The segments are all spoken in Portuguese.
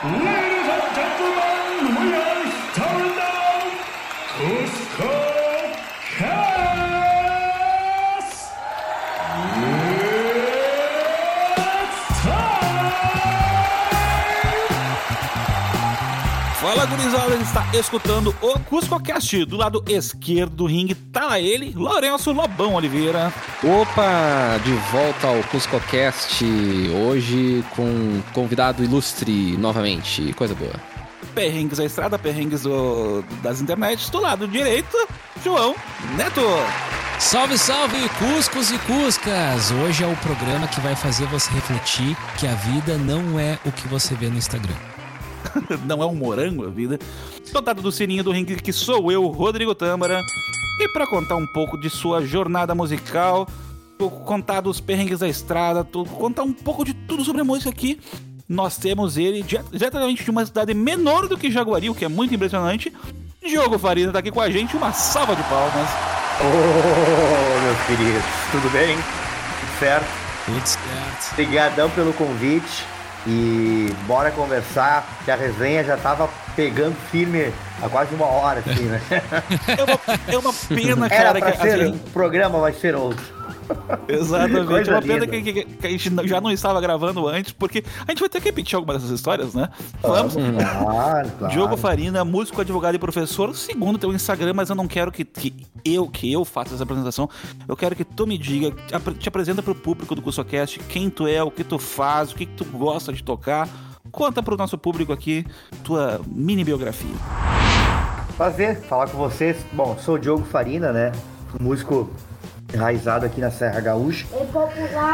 Yeah. Fala gurizada, está escutando o CuscoCast. Do lado esquerdo do ringue tá lá ele, Lourenço Lobão Oliveira. Opa, de volta ao CuscoCast, hoje com um convidado ilustre novamente, coisa boa. Perrengues da estrada, perrengues do- das internets. Do lado direito, João Neto. Salve, salve, Cuscos e Cuscas! Hoje é o programa que vai fazer você refletir que a vida não é o que você vê no Instagram. Não é um morango a vida. Contato do sininho do ringue que sou eu, Rodrigo Tâmara. E para contar um pouco de sua jornada musical, contar dos perrengues da estrada, contar um pouco de tudo sobre a música aqui, nós temos ele dire- diretamente de uma cidade menor do que Jaguari, o que é muito impressionante. Diogo Farina tá aqui com a gente, uma salva de palmas. Ô, meus queridos, tudo bem? Tudo certo? Tudo certo. Obrigadão pelo convite e bora conversar, que a resenha já tava pegando firme há quase uma hora, assim, né? É uma, é uma pena, Era cara, pra que ser, gente- o programa vai ser outro. Exatamente. Coisa é uma pena que, que- que a gente já não estava gravando antes, porque a gente vai ter que repetir algumas dessas histórias, né? Vamos. Claro, claro. Diogo Farina, músico, advogado e professor, segundo teu Instagram, mas eu não quero que, que eu que eu faça essa apresentação. Eu quero que tu me diga, te apre- te apresenta pro público do CursoCast quem tu é, o que tu faz, o que, que tu gosta de tocar. Conta pro nosso público aqui tua mini biografia. Prazer falar com vocês. Bom, sou o Diogo Farina, né? Músico enraizado aqui na Serra Gaúcha.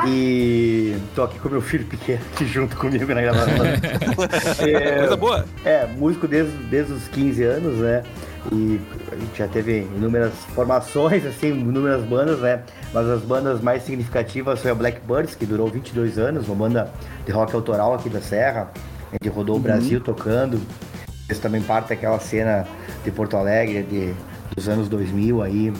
E tô aqui com meu filho pequeno aqui junto comigo na gravação. É, Coisa boa. É, músico desde, desde os 15 anos, né? E a gente já teve inúmeras formações, assim, inúmeras bandas, né? Mas as bandas mais significativas foi a Blackbirds, que durou 22 anos, uma banda de rock autoral aqui da Serra. A gente rodou o Brasil tocando. Eles também parte daquela cena de Porto Alegre de, dos anos 2000 aí,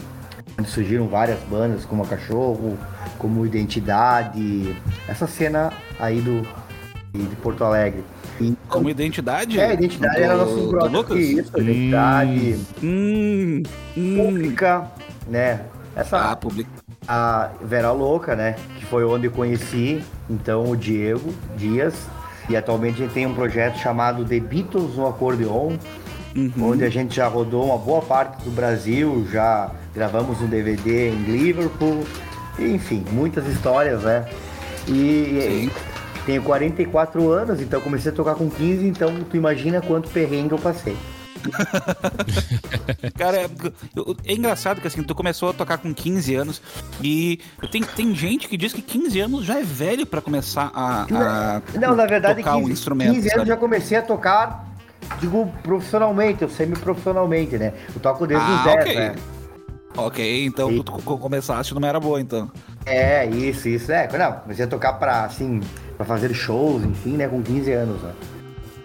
onde surgiram várias bandas, como a Cachorro, como Identidade, essa cena aí do, de Porto Alegre. E, Como identidade? é, identidade era do- nosso do brother. Isso, identidade Hum, hum. pública, né? Essa Ah, a Vera Louca, né? Que foi onde eu conheci então o Diego Dias. E atualmente a gente tem um projeto chamado The Beatles no Acordeon, Uhum. onde a gente já rodou uma boa parte do Brasil, já gravamos um DVD em Liverpool, enfim, muitas histórias, né? E Sim. tenho 44 anos, então comecei a tocar com 15, então tu imagina quanto perrengue eu passei. Cara, é, é engraçado que assim, tu começou a tocar com 15 anos e tem, tem gente que diz que 15 anos já é velho pra começar a, a Não, na verdade, tocar 15, um instrumento. 15 anos sabe? já comecei a tocar, digo, profissionalmente, eu semi-profissionalmente, né? Eu toco desde Ah, os 10, ok. né? Ok, então E- tu co- começaste não era boa, então. É, isso, isso, é. Não, comecei a tocar pra, assim, pra fazer shows, enfim, né, com 15 anos, né?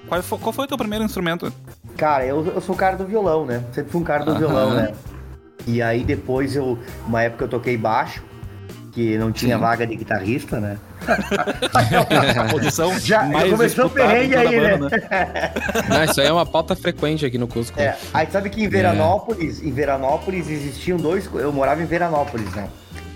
Qual foi, qual foi o teu primeiro instrumento? Cara, eu, eu sou o cara do violão, né? Sempre fui um cara do Aham. violão, né? E aí depois eu, uma época eu toquei baixo, que não tinha Sim. vaga de guitarrista, né? A posição Já, começou o perrengue aí, né? banda, né? Não, isso aí é uma pauta frequente aqui no Cusco. É, aí sabe que em Veranópolis, em Veranópolis existiam dois. Eu morava em Veranópolis, né?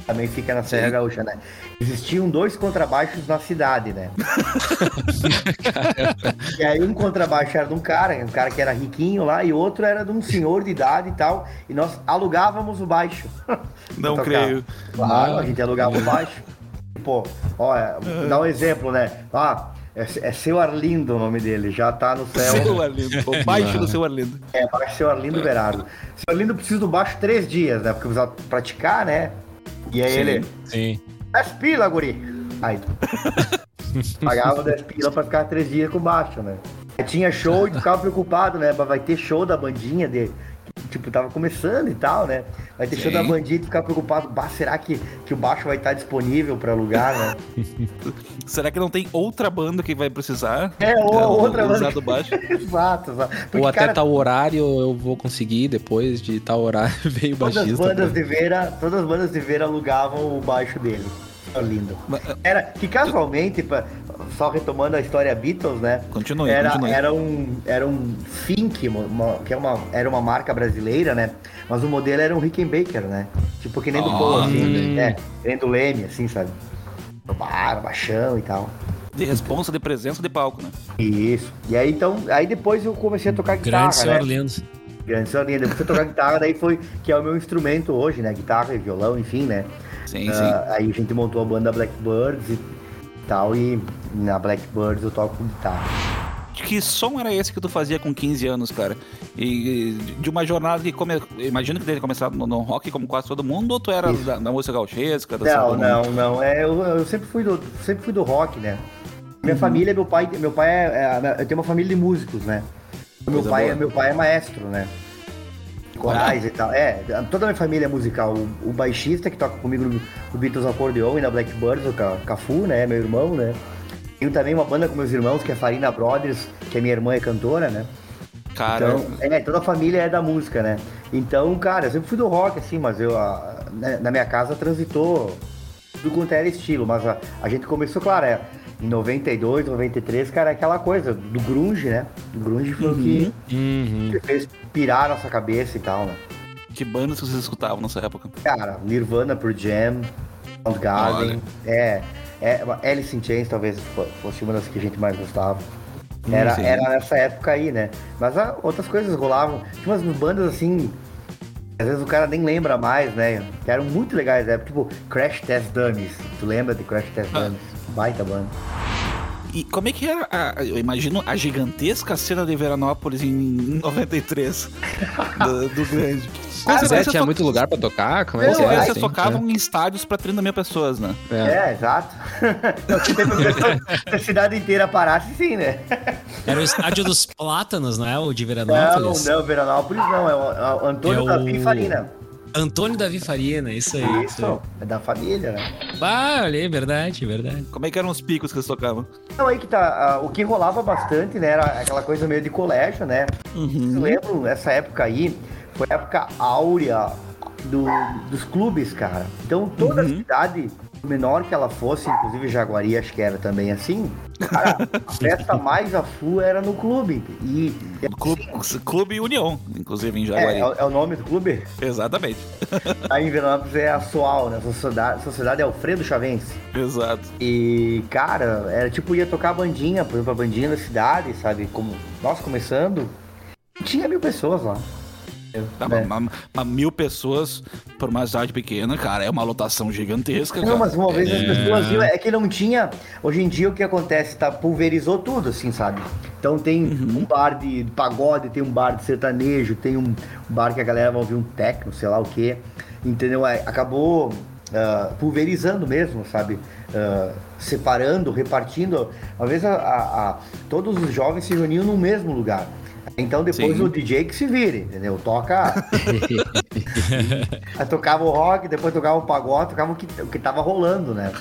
Também fica na Serra Sim. Gaúcha, né? Existiam dois contrabaixos na cidade, né? e aí um contrabaixo era de um cara, um cara que era riquinho lá, e outro era de um senhor de idade e tal. E nós alugávamos o baixo. Não creio. Claro, a gente alugava o baixo. Pô, olha, dá um exemplo, né? Ah, é, é seu Arlindo o nome dele, já tá no céu. Seu Arlindo, o baixo do seu Arlindo. É, baixo seu Arlindo Berardo. Seu Arlindo precisa do baixo três dias, né? Porque precisa praticar, né? E aí Sim. ele, Sim. 10 pila, guri. Aí, pagava 10 pila pra ficar três dias com baixo, né? Aí tinha show e ficava preocupado, né? Vai ter show da bandinha de. Tipo, tava começando e tal, né? Vai ter show Sim. da bandinha e tu ficava preocupado. Bah, será que, que o baixo vai estar disponível pra alugar, né? Será que não tem outra banda que vai precisar? É, ou Não, outra usar banda. do baixo? exato, exato. Porque, Ou até cara, tal horário eu vou conseguir, depois de tal horário veio o todas as baixista. bandas pra- de Vera, todas as bandas de Vera alugavam o baixo dele. Lindo. Mas, Era que casualmente, pra- só retomando a história Beatles, né? Continue, era, continue. Era um, era um Fink, uma- que é uma, era uma marca brasileira, né? Mas o modelo era um Rickenbacker, né? Tipo que nem do Ah, Paul, assim, também. é, que nem do Leme, assim, sabe? Bar, baixão e tal. De responsa de presença de palco, né? Isso. E aí então, aí depois eu comecei a tocar guitarra, Grande senhor né? lindo. Grande senhorinha. Depois eu tocar guitarra, daí foi que é o meu instrumento hoje, né? Guitarra e violão, enfim, né? Sim, Ah, sim. aí a gente montou a banda Blackbirds e tal, e na Blackbirds eu toco guitarra. Que som era esse que tu fazia com 15 anos, cara? E de uma jornada que come... imagino que deve começar no, no rock como quase todo mundo, ou tu era da, da música gauchesca? Não, samba- não, não. É, eu, eu sempre fui do, sempre fui do rock, né? Minha família, meu pai, meu pai é, é- eu tenho uma família de músicos, né? Meu Coisa pai, boa. é, meu pai é maestro, né? Corais e tal. É, toda a minha família é musical. O, o baixista que toca comigo no, no Beatles Acordeon e na Blackbirds, o Ca- Cafu, né? Meu irmão, né? Tenho também uma banda com meus irmãos, que é Farina Brothers, que a minha irmã é cantora, né? Cara, Então, é, toda a família é da música, né? Então, cara, eu sempre fui do rock, assim, mas eu, a- na, na minha casa transitou tudo quanto era estilo, mas a, a gente começou, claro, é, em 92, 93, cara, é aquela coisa do grunge, né? O grunge foi o que, Uhum. que fez pirar nossa cabeça e tal, né? que bandas vocês escutavam nessa época? Cara, Nirvana por Jam, Soundgarden, é, é, Alice in Chains talvez fo- fosse uma das que a gente mais gostava. Era, Hum, sim. era nessa época aí, né? Mas ah, outras coisas rolavam. Tinha umas bandas assim, às vezes o cara nem lembra mais, né? Que eram muito legais, né? Tipo Crash Test Dummies. Tu lembra de Crash Test Ah. Dummies? Baita banda. E como é que era, a- eu imagino, a gigantesca cena de Veranópolis em 93, do, do grande. Mas Vocês- é, tinha to- muito lugar pra tocar? Como é Não, que Vocês era? é, vocês assim? tocavam em estádios pra 30 mil pessoas, né? É. É, exato. Não, se a cidade inteira parasse, sim, né? Era o estádio dos Plátanos, não é? O de Não, Veranópolis. não, Veranópolis não. É o, é o Antônio É o- Davi Farina. Antônio Davi Farina, isso aí. aí. Isso, é da família, né? Ah, olha aí, verdade, verdade. Como é que eram os picos que vocês tocavam? Não, aí que tá. ah, o que rolava bastante, né? Era aquela coisa meio de colégio, né? Uhum. Eu lembro, essa época aí, foi a época áurea do- dos clubes, cara. Então toda Uhum. cidade, por menor que ela fosse, inclusive Jaguari acho que era também assim, cara, a festa mais a full era no clube. E Clube, Clube União, inclusive em é, Jaguari. é, o- é o nome do clube? Exatamente. Aí em Veranópolis é a SOAL, né? Sociedade, Sociedade Alfredo Chavense. Exato. E, cara, era tipo, ia tocar a bandinha, por exemplo, a bandinha da cidade, sabe? Como nós começando, tinha mil pessoas lá. Tá, É. uma, uma mil pessoas por uma cidade pequena, cara, é uma lotação gigantesca, cara. Não, mas uma vez as É. pessoas viam, é que não tinha. Hoje em dia o que acontece, tá? Pulverizou tudo, assim, sabe? Então tem um bar de pagode, tem um bar de sertanejo, tem um bar que a galera vai ouvir um techno, sei lá o quê. Entendeu? É, Acabou ah, pulverizando mesmo, sabe? Ah, separando, repartindo. Às vezes a- a- a- todos os jovens se reuniam no mesmo lugar. Então depois Sim. o DJ que se vire, entendeu? Toca. Aí tocava o rock, depois tocava o pagode, tocava o que, o que tava rolando, né?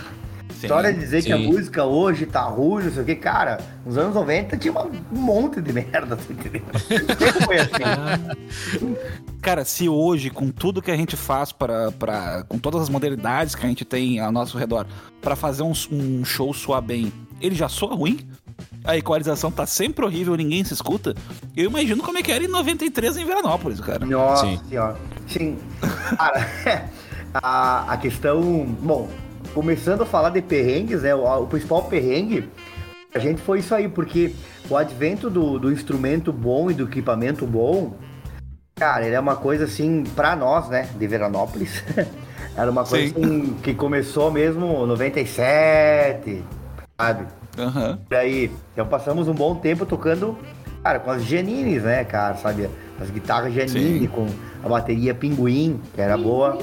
Sim, História de dizer que a sim. música hoje tá ruim, não sei o que, cara, nos anos 90 tinha um monte de merda, você entendeu? Sempre foi assim. Cara, se hoje, com tudo que a gente faz para, para com todas as modalidades que a gente tem ao nosso redor, pra fazer um, um show soar bem, ele já soa ruim? A equalização tá sempre horrível, ninguém se escuta. Eu imagino como é que era em 93 em Veranópolis, cara. Nossa Sim. senhora. Sim. Cara, a, a questão. Bom, começando a falar de perrengues, né? O, o principal perrengue, a gente foi isso aí, porque o advento do, do instrumento bom e do equipamento bom, cara, ele é uma coisa assim, pra nós, né, de Veranópolis. Era uma coisa Sim. assim, que começou mesmo 97, sabe? E aí, então passamos um bom tempo tocando, cara, com as Janines, né, cara, sabe? As guitarras Janine, Sim. com a bateria Pinguim, que era boa.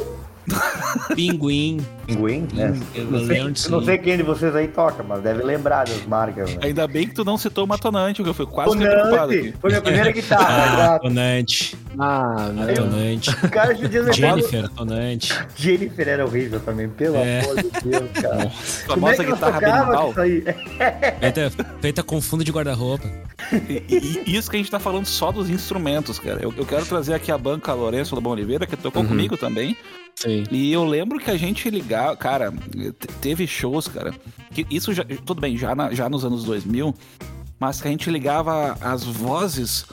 Pinguim. Pinguim, né? Eu Não sei, não sei quem de vocês aí toca, mas deve lembrar das marcas, né? Ainda bem que tu não citou o Matonante, que eu fui quase Tonante, aqui. foi minha primeira guitarra, Ah. Tonante. Ah, meu. Tonante. O cara Jennifer, Tonante. Jennifer era horrível também, pelo É. amor de Deus, cara. Como é Famosa que nós guitarra aí? Feita, feita com fundo de guarda-roupa. E, e- isso que a gente tá falando só dos instrumentos, cara. Eu, eu quero trazer aqui a banca Lourenço do Bom Oliveira, que tocou comigo também. Sim. E eu lembro que a gente ligava, cara, te- teve shows, cara, que isso já, tudo bem, já, na- já nos anos 2000, mas que a gente ligava as vozes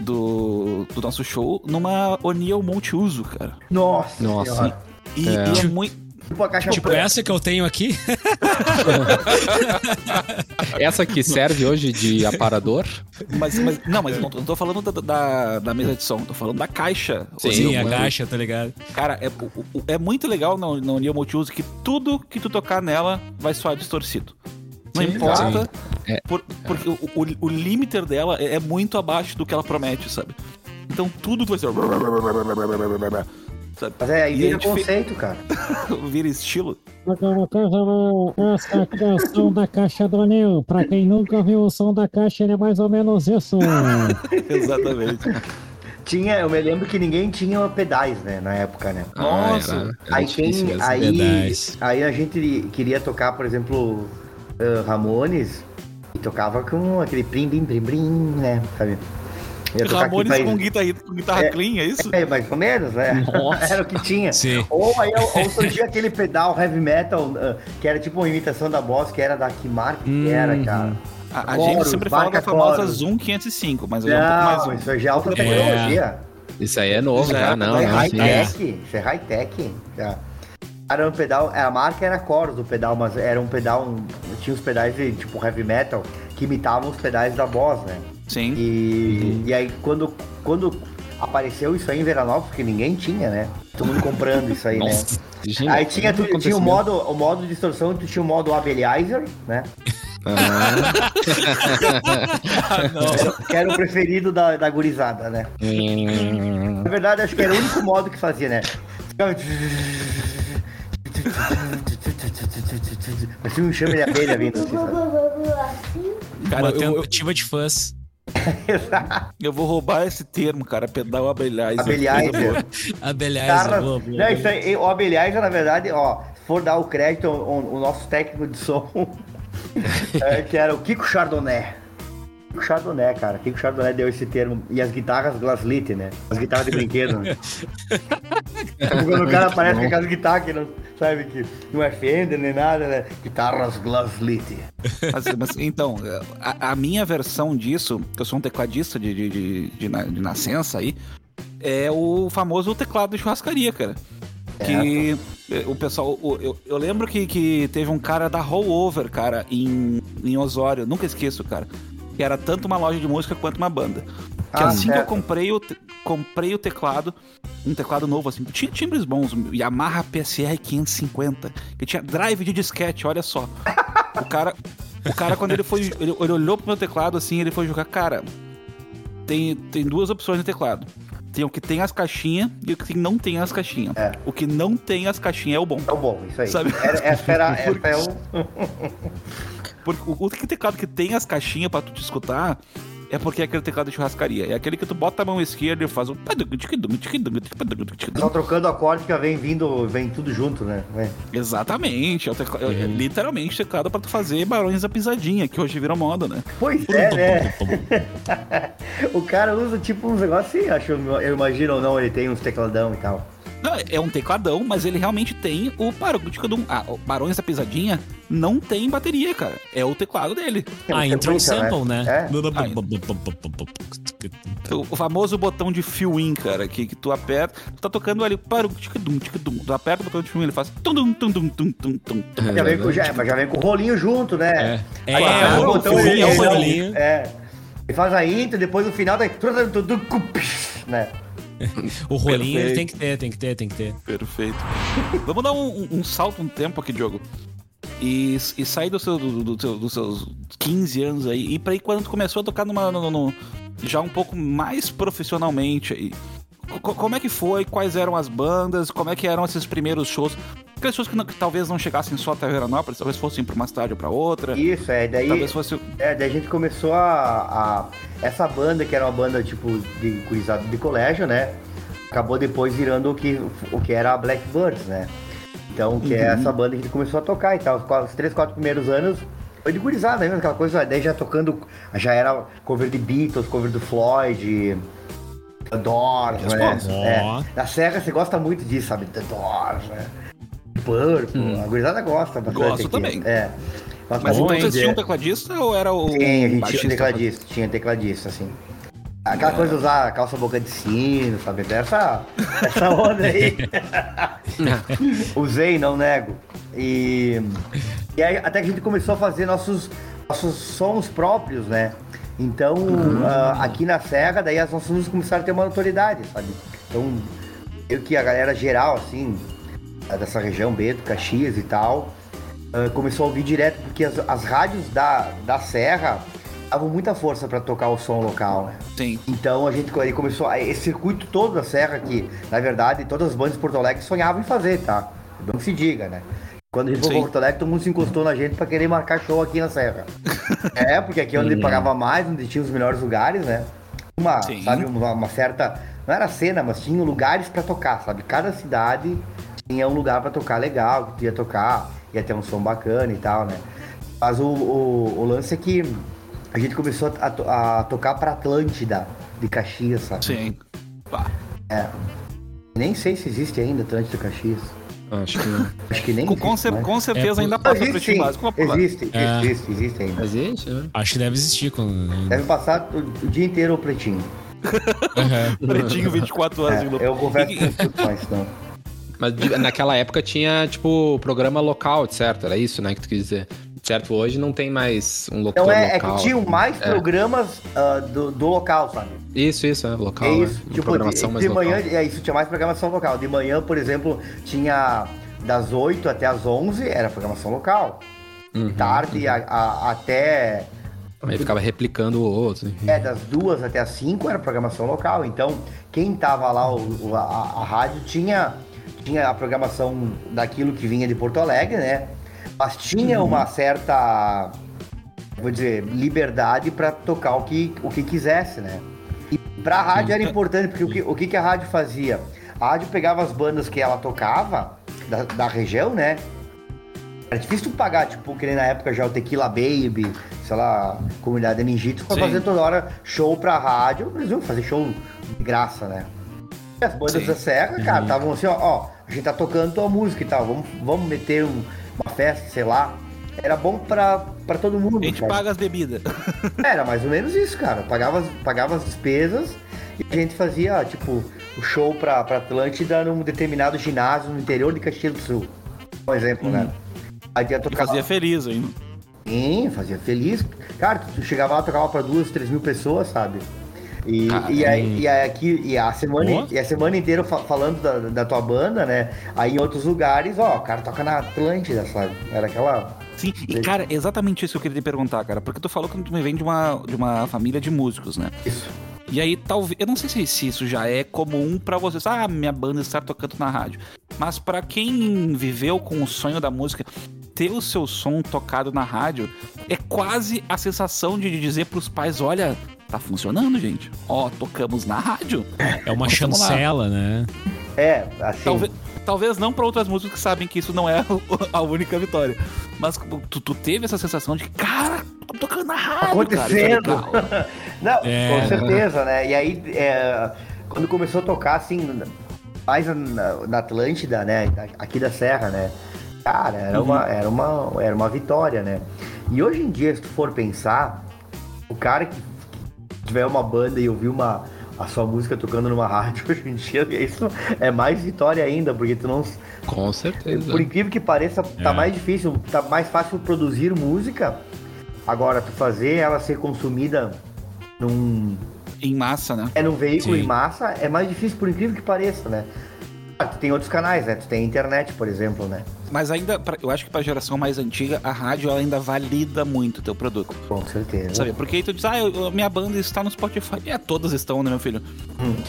do, do nosso show numa O'Neill multiuso, cara. Nossa, Nossa. E É. e é muito. Tipo a caixa Tipo essa que eu tenho aqui. Essa que serve hoje de aparador. Mas, mas- não, mas eu não tô, não tô falando da, da, da mesa de som, tô falando da caixa. Sim, Sim, O'Neill a mano. caixa, tá ligado? Cara, é, é muito legal na, na O'Neill Multiuso que tudo que tu tocar nela vai soar distorcido. Não Sim, importa. É. por- porque o, o, o limiter dela é, é muito abaixo do que ela promete, sabe? Então tudo vai ser. Sabe? Mas é, aí E vira fe- conceito, cara. Vira estilo. Programa Carnaval, essa aqui é o som da caixa do Anil. Pra quem nunca ouviu o som da caixa, ele é mais ou menos isso. Exatamente. Tinha, eu me lembro que ninguém tinha pedais, né, na época, né? Nossa. Ah, era, era aí mesmo. aí, Verdade. aí a gente queria tocar, por exemplo, ah, Ramones e tocava com aquele plim, blim, blim, blim, né, sabe? Ia tocar aqui Ramones pra- com guitarra, com guitarra É. clean, é isso? É, mais ou menos, né? Era o que tinha. Sim. Ou aí ou surgia aquele pedal heavy metal, ah, que era tipo uma imitação da Boss, que era da que marca que era, cara. A, a gente sempre fala da famosa chorus. Zoom 505, mas ela é um pouco mais Não, zoom. isso aí já é alta tecnologia. Isso aí é novo Já, já, não. Isso é high-tech. Isso é high-tech. já. Era um pedal, a marca era Chorus do pedal, mas era um pedal, tinha os pedais de tipo heavy metal que imitavam os pedais da Boss, né? Sim. E, e aí quando, quando apareceu isso aí em Veranópolis, porque ninguém tinha, né? Todo mundo comprando isso aí, né? Gente, Aí tinha, tu, tinha o modo, o modo de distorção, tu tinha o modo Abelizer, né? Ah, Que era o preferido da, da gurizada, né? Na verdade, acho que era o único modo que fazia, né? Parecia um chame de abelha vindo assim, sabe? Cara, eu, eu, tentativa de fãs. eu vou roubar esse termo, cara, pedal abelhais. Abelizer. Abelhais, Cara, boa, boa. não, isso aí, o Abelizer, na verdade, ó, se for dar o crédito, o, o nosso técnico de som, é, que era o Kiko Chardonnay. Kiko Chardonnay, cara. Kiko Chardonnay deu esse termo. E as guitarras Glaslit, né? As guitarras de brinquedo, né? Quando o cara aparece com aquelas guitarras que não, sabe, que não é Fender nem nada, né? Guitarras Glaslit. Mas, mas, então, a, a minha versão disso, que eu sou um tecladista de, de, de, de, na- de nascença aí, é o famoso teclado de churrascaria, cara. Que eh, o pessoal. o- eu, eu lembro que, que teve um cara da Rollover, cara, em, em Osório, nunca esqueço, cara. Que era tanto uma loja de música quanto uma banda. Que Ah, assim que eu comprei o, comprei o teclado, um teclado novo, assim, tinha timbres bons, Yamaha PSR 550, que tinha drive de disquete, olha só. O cara, o cara quando ele foi, ele, ele olhou pro meu teclado assim, ele foi jogar, cara, tem, tem duas opções no teclado. Tem o que tem as caixinhas e o que não tem as caixinhas. É. O que não tem as caixinhas é o bom. É o bom, isso aí. Sabe? Era, essa era, essa é o... Porque o, o teclado que tem as caixinhas pra tu te escutar é porque é aquele teclado de churrascaria. É aquele que tu bota a mão esquerda e faz um. Só trocando acorde que vem vindo, vem tudo junto, né? Vem. Exatamente. É, o tecla- é literalmente teclado pra tu fazer barões da pisadinha, que hoje virou moda, né? Pois é, né? o cara usa tipo uns negócios assim, acho, eu imagino ou não, ele tem uns tecladão e tal. Não, é um tecladão, mas ele realmente tem o Barões ah, o Barões da Pisadinha não tem bateria, cara. É o teclado dele. Ah, um entrou um sample, né? É. O, o famoso botão de fill-in, cara, que, que tu aperta, tu tá tocando ali, para ticadum, ticadum. Tu aperta o botão de fill-in, ele faz tum tum tum tum tum tum tum. Já vem, com, já, mas já vem com o rolinho junto, né? É, Aí, é, o o botão, é o ele- rolinho. É. Ele faz a intro, depois no final daí. Né? O rolinho Perfeito. tem que ter, tem que ter, tem que ter. Perfeito. Vamos dar um, um- um salto um tempo aqui, Diogo. E, e sair do seu, do, do seu- dos seus 15 anos aí. E pra aí quando tu começou a tocar numa, no- no- já um pouco mais profissionalmente aí. Co- como é que foi? Quais eram as bandas? Como é que eram esses primeiros shows? Aqueles shows que, não- que talvez não chegassem só até Veranópolis, talvez fossem pra uma cidade ou pra outra. Isso, é. Daí, Talvez fosse. é, daí a gente começou a, a- Essa banda, que era uma banda tipo de gurizada de colégio, né? Acabou depois virando o que, o que era a Blackbirds, né? Então, que é essa banda que a gente começou a tocar e tal. Os, três, quatro primeiros anos foi de gurizada mesmo, aquela coisa. Daí já tocando. Já era cover de Beatles, cover do Floyd. The Doors, né? É. Ó. Na Serra você gosta muito disso, sabe? The Doors, né? Purple, a gurizada gosta bastante. Gosto aqui. também. É. Gosta Mas então vocês tinham um tecladista ou era o. Sim, a gente tinha um tecladista, tinha tecladista, assim. Aquela coisa de usar calça boca de sino, sabe? Essa, essa onda aí. Usei, não nego. E, e aí, até que a gente começou a fazer nossos, nossos sons próprios, né? Então, ah, aqui na Serra, daí as nossas músicas começaram a ter uma notoriedade, sabe? Então, eu que a galera geral, assim, dessa região, Beto, Caxias e tal, ah, começou a ouvir direto, porque as, as rádios da, da Serra davam muita força para tocar o som local, né? Sim. Então a gente aí começou a- esse circuito todo da Serra que, na verdade, todas as bandas de Porto Alegre sonhavam em fazer, tá? Não se diga, né? Quando a gente foi pra Porto Alegre, todo mundo se encostou na gente pra querer marcar show aqui na Serra. é, porque aqui é onde pagava mais, onde tinha os melhores lugares, né? Uma, Sim. sabe, uma, uma certa. Não era cena, mas tinha lugares pra tocar, sabe? Cada cidade tinha um lugar pra tocar legal, que ia tocar, ia ter um som bacana e tal, né? Mas o, o, o lance é que a gente começou a, to- a tocar pra Atlântida de Caxias, sabe? Sim. Pá. Nem sei se existe ainda Atlântida Caxias. Acho que não. Acho que nem Com, existe com, mais. com certeza É, ainda passa existe, pretinho sim. básico. Existe, É. existe, existe ainda. Existe, né? Acho que deve existir. Quando... Deve passar o, o dia inteiro o pretinho. Aham. Pretinho 24 horas de É, loop. eu confesso E- que não escuto mais, não. Mas de- naquela época tinha, tipo, programa local, certo? Era isso, né, que tu quis dizer. Certo, hoje não tem mais um locutor Então é, é local. que tinham mais É. programas ah, do, do local, sabe? Isso, isso, é, local, É né? isso. Tipo, programação de, mais de local. manhã, é isso, tinha mais programação local. De manhã, por exemplo, tinha das 8 até as 11, era programação local. Uhum, Tarde a- a- até Aí ficava replicando o outro. enfim. É, das duas até as cinco era programação local. Então, quem tava lá, o- a, a rádio tinha, tinha a programação daquilo que vinha de Porto Alegre, né? Mas tinha uma certa, vou dizer, liberdade para tocar o que, o que quisesse, né? E pra rádio era importante, porque o que, o que, que a rádio fazia? A rádio pegava as bandas que ela tocava, da, da região, né? Era difícil tu pagar, tipo, que nem na época já o Tequila Baby, sei lá, Comunidade Ninjitsu, pra Sim. fazer toda hora show pra rádio. Eles iam fazer show de graça, né? E as bandas Sim. da Serra, cara, estavam assim, ó, ó, a gente tá tocando tua música e tal, vamos, vamos meter um- uma festa, sei lá. Era bom pra, pra todo mundo. A gente cara. paga as bebidas. Era mais ou menos isso, cara. Pagava, as- pagava as despesas e a gente fazia, tipo, o show pra, pra Atlântida num determinado ginásio no interior de Caxias do Sul. Por exemplo, né? Aí ia tocar. fazia feliz ainda. Sim, fazia feliz. Cara, tu chegava lá, tocava pra duas, três mil pessoas, sabe? E, e, aí, e, aí aqui, e, a semana, Boa. e a semana inteira fa- falando da, da tua banda, né? Aí em outros lugares, ó, o cara toca na Atlântida, sabe? Era aquela. Sim, e cara, exatamente isso que eu queria te perguntar, cara. Porque tu falou que tu vem de uma, de uma família de músicos, né? Isso. E aí, talvez. Eu não sei se, se isso já é comum pra vocês. Ah, minha banda está tocando na rádio. Mas pra quem viveu com o sonho da música, ter o seu som tocado na rádio é quase a sensação de dizer pros pais: olha, tá funcionando, gente. Ó, tocamos na rádio. É uma chancela, né? É, assim. Talvez, talvez não pra outras músicas que sabem que isso não é a única vitória. Mas tu, tu teve essa sensação de, cara, tô tocando na rádio, cara. é acontecendo. legal." Não, É. com certeza, né? E aí, é, quando começou a tocar, assim, mais na, na Atlântida, né? Aqui da Serra, né? Cara, era, uma, era, uma, era uma vitória, né? E hoje em dia, se tu for pensar, o cara que que tiver uma banda e ouvir uma, a sua música tocando numa rádio, hoje em dia, isso é mais vitória ainda, porque tu não, Com certeza. por incrível que pareça, tá É. mais difícil, tá mais fácil produzir música. Agora, tu fazer ela ser consumida num, Em massa, né? é num veículo Sim. em massa, é mais difícil, por incrível que pareça, né? Ah, Tu tem outros canais, né? Tu tem internet, por exemplo, né? Mas ainda, pra- eu acho que pra geração mais antiga, a rádio ela ainda valida muito o teu produto. Com certeza. Sabe? Porque aí tu diz, ah, eu- minha banda está no Spotify. É, todas estão, né, meu filho?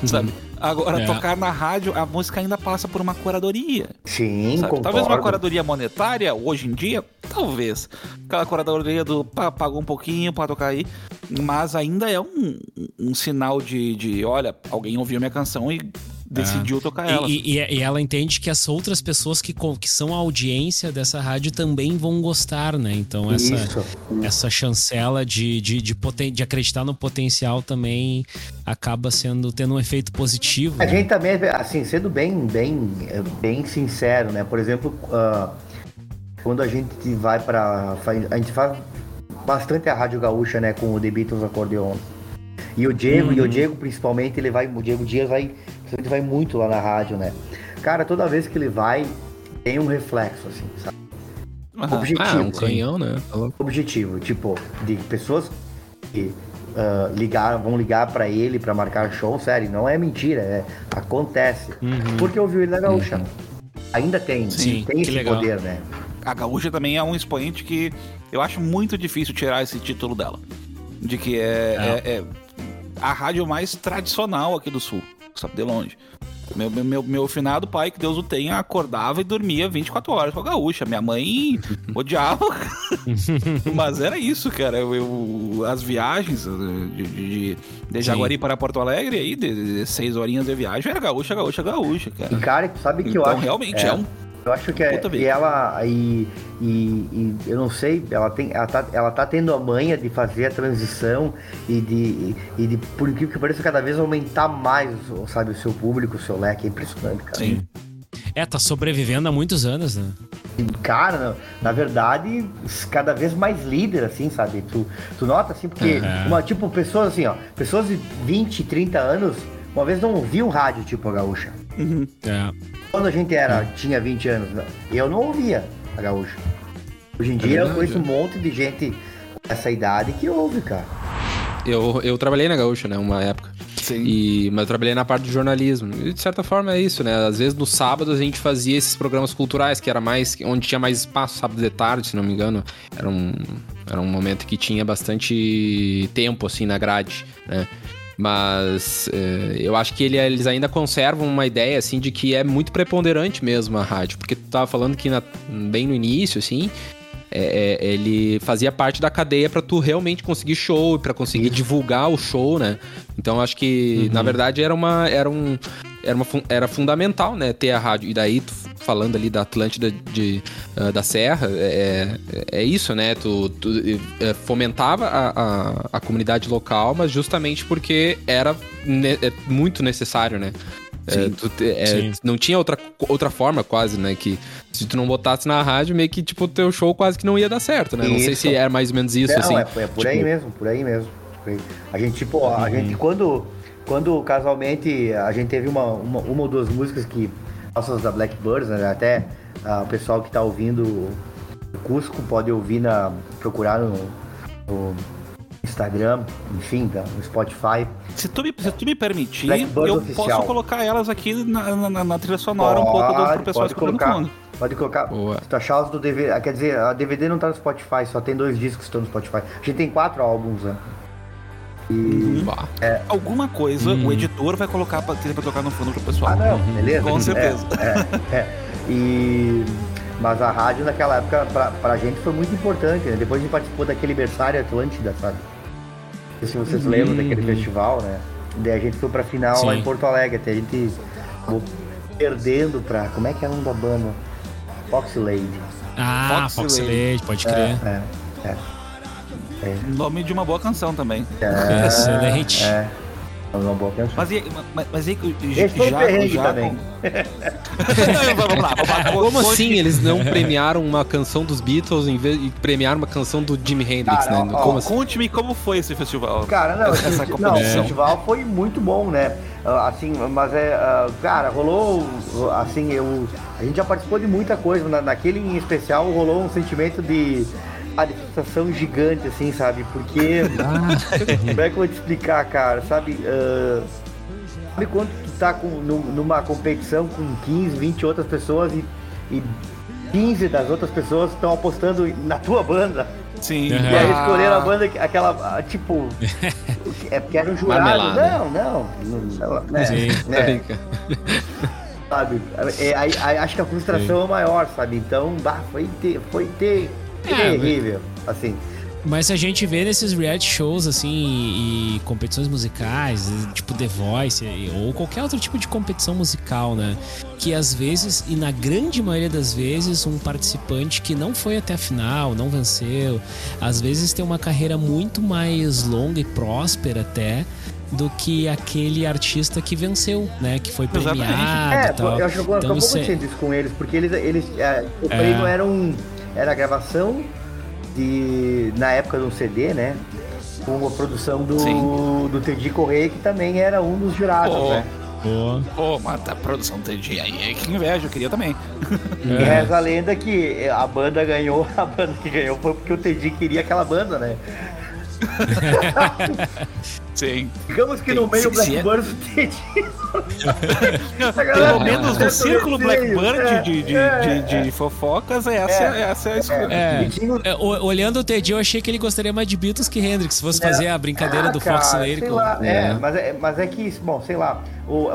Sabe? Agora, É. tocar na rádio, a música ainda passa por uma curadoria. Sim, sabe? concordo. Talvez uma curadoria monetária, hoje em dia, talvez. Aquela curadoria do pá, pagou um pouquinho pra tocar aí. Mas ainda é um, um sinal de, de, olha, alguém ouviu minha canção e decidiu tocar E- ela. E, e- e ela entende que as outras pessoas que, que são a audiência dessa rádio também vão gostar, né? Então essa, Isso. essa chancela de, de, de, poten- de acreditar no potencial também acaba sendo tendo um efeito positivo. A né? gente também, assim, sendo bem, bem, bem sincero, né? Por exemplo, ah, quando a gente vai pra. fa- A gente faz bastante a Rádio Gaúcha, né? Com o The Beatles Acordeon. E o Diego, e o Diego principalmente, ele vai. O Diego Dias vai. Ele vai muito lá na rádio, né? Cara, toda vez que ele vai, tem um reflexo, assim, sabe? Aham. Objetivo. Ah, um canhão, né? Objetivo, tipo, de pessoas que ah, ligar, vão ligar pra ele pra marcar show, sério, não é mentira, é, acontece. Porque ouviu ele na gaúcha. Ainda tem, Sim, tem esse legal. poder, né? A Gaúcha também é um expoente que eu acho muito difícil tirar esse título dela. De que é, é- é a rádio mais tradicional aqui do Sul, sabe, de longe. Meu, meu, meu, meu finado pai, que Deus o tenha, acordava e dormia 24 horas com a gaúcha. Minha mãe odiava. Mas era isso, cara. Eu, eu- as viagens eh, de, de, de, de Jaguari para Porto Alegre, aí, de, de seis horinhas de viagem, era gaúcha, gaúcha, gaúcha, cara. E cara, sabe que eu Então, acho. realmente, é um Eu acho que é, e ela e, e, e eu não sei, ela tem, ela tá, ela tá tendo a manha de fazer a transição e de, e de por incrível que pareça cada vez aumentar mais, sabe, o seu público, o seu leque, é impressionante, cara. Sim. É, tá sobrevivendo há muitos anos, né? Cara, na, verdade, cada vez mais líder, assim, sabe? Tu, tu nota, assim, porque, Uhum. uma, tipo, pessoas assim, ó, pessoas de 20, 30 anos, uma vez não ouviam rádio, tipo, a gaúcha. É. Quando a gente era, tinha 20 anos, eu não ouvia a gaúcha. Hoje em dia eu verdade, conheço um monte de gente dessa idade que ouve, cara. Eu, eu trabalhei na Gaúcha, né? Uma época. Sim. E, mas eu trabalhei na parte do jornalismo. E de certa forma é isso, né? Às vezes no sábado a gente fazia esses programas culturais, que era mais. onde tinha mais espaço, sábado de tarde, se não me engano. Era um, era um momento que tinha bastante tempo, assim, na grade, né? Mas eh, eu acho que ele- eles ainda conservam uma ideia, assim, de que é muito preponderante mesmo a rádio. Porque tu tava falando que na- bem no início, assim, é, é, ele fazia parte da cadeia pra tu realmente conseguir show, pra conseguir divulgar o show, né? Então acho que na verdade era uma era um era, uma, era fundamental, né, ter a rádio. E daí tu falando ali da Atlântida de, ah, da Serra, é, é isso, né? Tu, tu, eh, fomentava a, a, a comunidade local, mas justamente porque era ne- é muito necessário, né? É, tu é, não tinha outra, outra forma, quase, né? Que se tu não botasse na rádio, meio que, tipo, o teu show quase que não ia dar certo, né? Não sei Isso. se era mais ou menos isso, não, assim. é, é por aí Tipo, mesmo, por aí mesmo. por aí. A gente, tipo, a gente quando, quando casualmente a gente teve uma, uma, uma ou duas músicas que nossas da Blackbirds, né? Até ah, o pessoal que tá ouvindo o Cusco pode ouvir na procurar no, no Instagram, enfim, tá, no Spotify. Se tu me, se tu me permitir, Blackbird eu oficial. posso colocar elas aqui na, na- na trilha sonora um pouco do, pro pessoal pode escutando colocar. fundo. Pode colocar. Boa. Se tu achar os do DVD. ah, Quer dizer, a DVD não tá no Spotify, só tem dois discos que estão no Spotify. A gente tem quatro álbuns, né? E. bah. Alguma coisa o editor vai colocar pra, pra tocar no fundo pro pessoal. Ah, não, beleza. Com certeza. É, é, é. E. Mas a rádio naquela época, pra, pra gente, foi muito importante, né? Depois a gente participou daquele aniversário Atlântida, sabe? Não sei se vocês lembram daquele festival, né? Daí a gente foi pra final lá Sim. em Porto Alegre, até a gente perdendo pra. Como é que é o nome da banda? Foxy Lady. Ah, Fox Fox Lady. Lady, pode crer. É, é. Nome de uma boa canção também. É, Excelente. É. É uma boa canção. Mas, e- mas, mas aí, Esse foi o já, perrengue já também. vamos lá, vamos lá. Como assim eles não premiaram uma canção dos Beatles em vez de premiar uma canção do Jimi Hendrix, Cara, né? ó, Como assim? Conte-me como foi esse festival. Cara, não, essa esse- não, o festival foi muito bom, né? Ah, Assim, mas é, ah, cara, rolou, assim, eu, a gente já participou de muita coisa, na, naquele em especial rolou um sentimento de, ah, de frustração gigante, assim, sabe? Porque, como é que eu vou te explicar, cara, sabe? ah, sabe quando tu tá com, num- numa competição com 15, 20 outras pessoas e, e 15 das outras pessoas estão apostando na tua banda? Sim. E aí escolheram a banda, que- aquela, ah, tipo. É porque era um jurado. Marmelada. Não, não. não, né, Sim. Tá né, brincando. sabe? É, aí, aí acho que a frustração é maior, sabe? Então, bah, foi, ter, foi ter, É, terrível, assim. Mas a gente vê nesses reality shows, assim, e, e competições musicais, tipo The Voice, e- ou qualquer outro tipo de competição musical, né? Que às vezes, e na grande maioria das vezes, um participante que não foi até a final, não venceu, às vezes tem uma carreira muito mais longa e próspera até do que aquele artista que venceu, né? Que foi premiado É, tal. eu acho que Então, acabou isso é- com eles, porque eles, eles é, o É. prêmio era um era a gravação de na época do CD, né? Com a produção do Sim. do Teddy Correia, que também era um dos jurados, Pô. né? Pô, mas a produção TG aí, que inveja, eu queria também. E reza a lenda que a banda ganhou, a banda que ganhou foi porque o Teddy queria aquela banda, né? Sim. Digamos que no meio Blackbird o Teddy. Pelo menos no círculo Blackbird é, de, de, é, de, de fofocas, essa é, essa é a escolha. É. E É, o- olhando o Teddy, eu achei que ele gostaria mais de Beatles que Hendrix, se fosse fazer a brincadeira Ah, do cara, Fox sei lá, é, É. mas é, mas é que, bom, sei lá, o, o-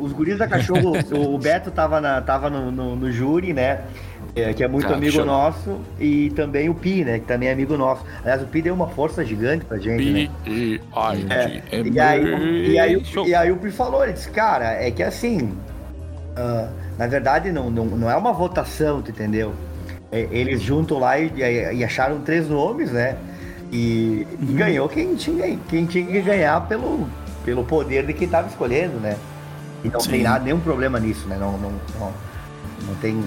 o- os guris da cachorro, o, o Beto tava, na, tava no, no, no júri, né? É, que é muito Cara, amigo show. nosso, e também o Pi, né? Que também é amigo nosso. Aliás, o Pi deu uma força gigante pra gente, né? É, e, aí, e, aí, o- Show. e aí o Pi falou, ele disse, cara, é que assim, ah, na verdade não, não, não é uma votação, tu entendeu? É, Eles juntam lá e, e- e acharam três nomes, né? E, e ganhou quem tinha, quem tinha que ganhar pelo, pelo poder de quem tava escolhendo, né? E não tem Sim. nada, nenhum problema nisso, né? Não, não, não, não tem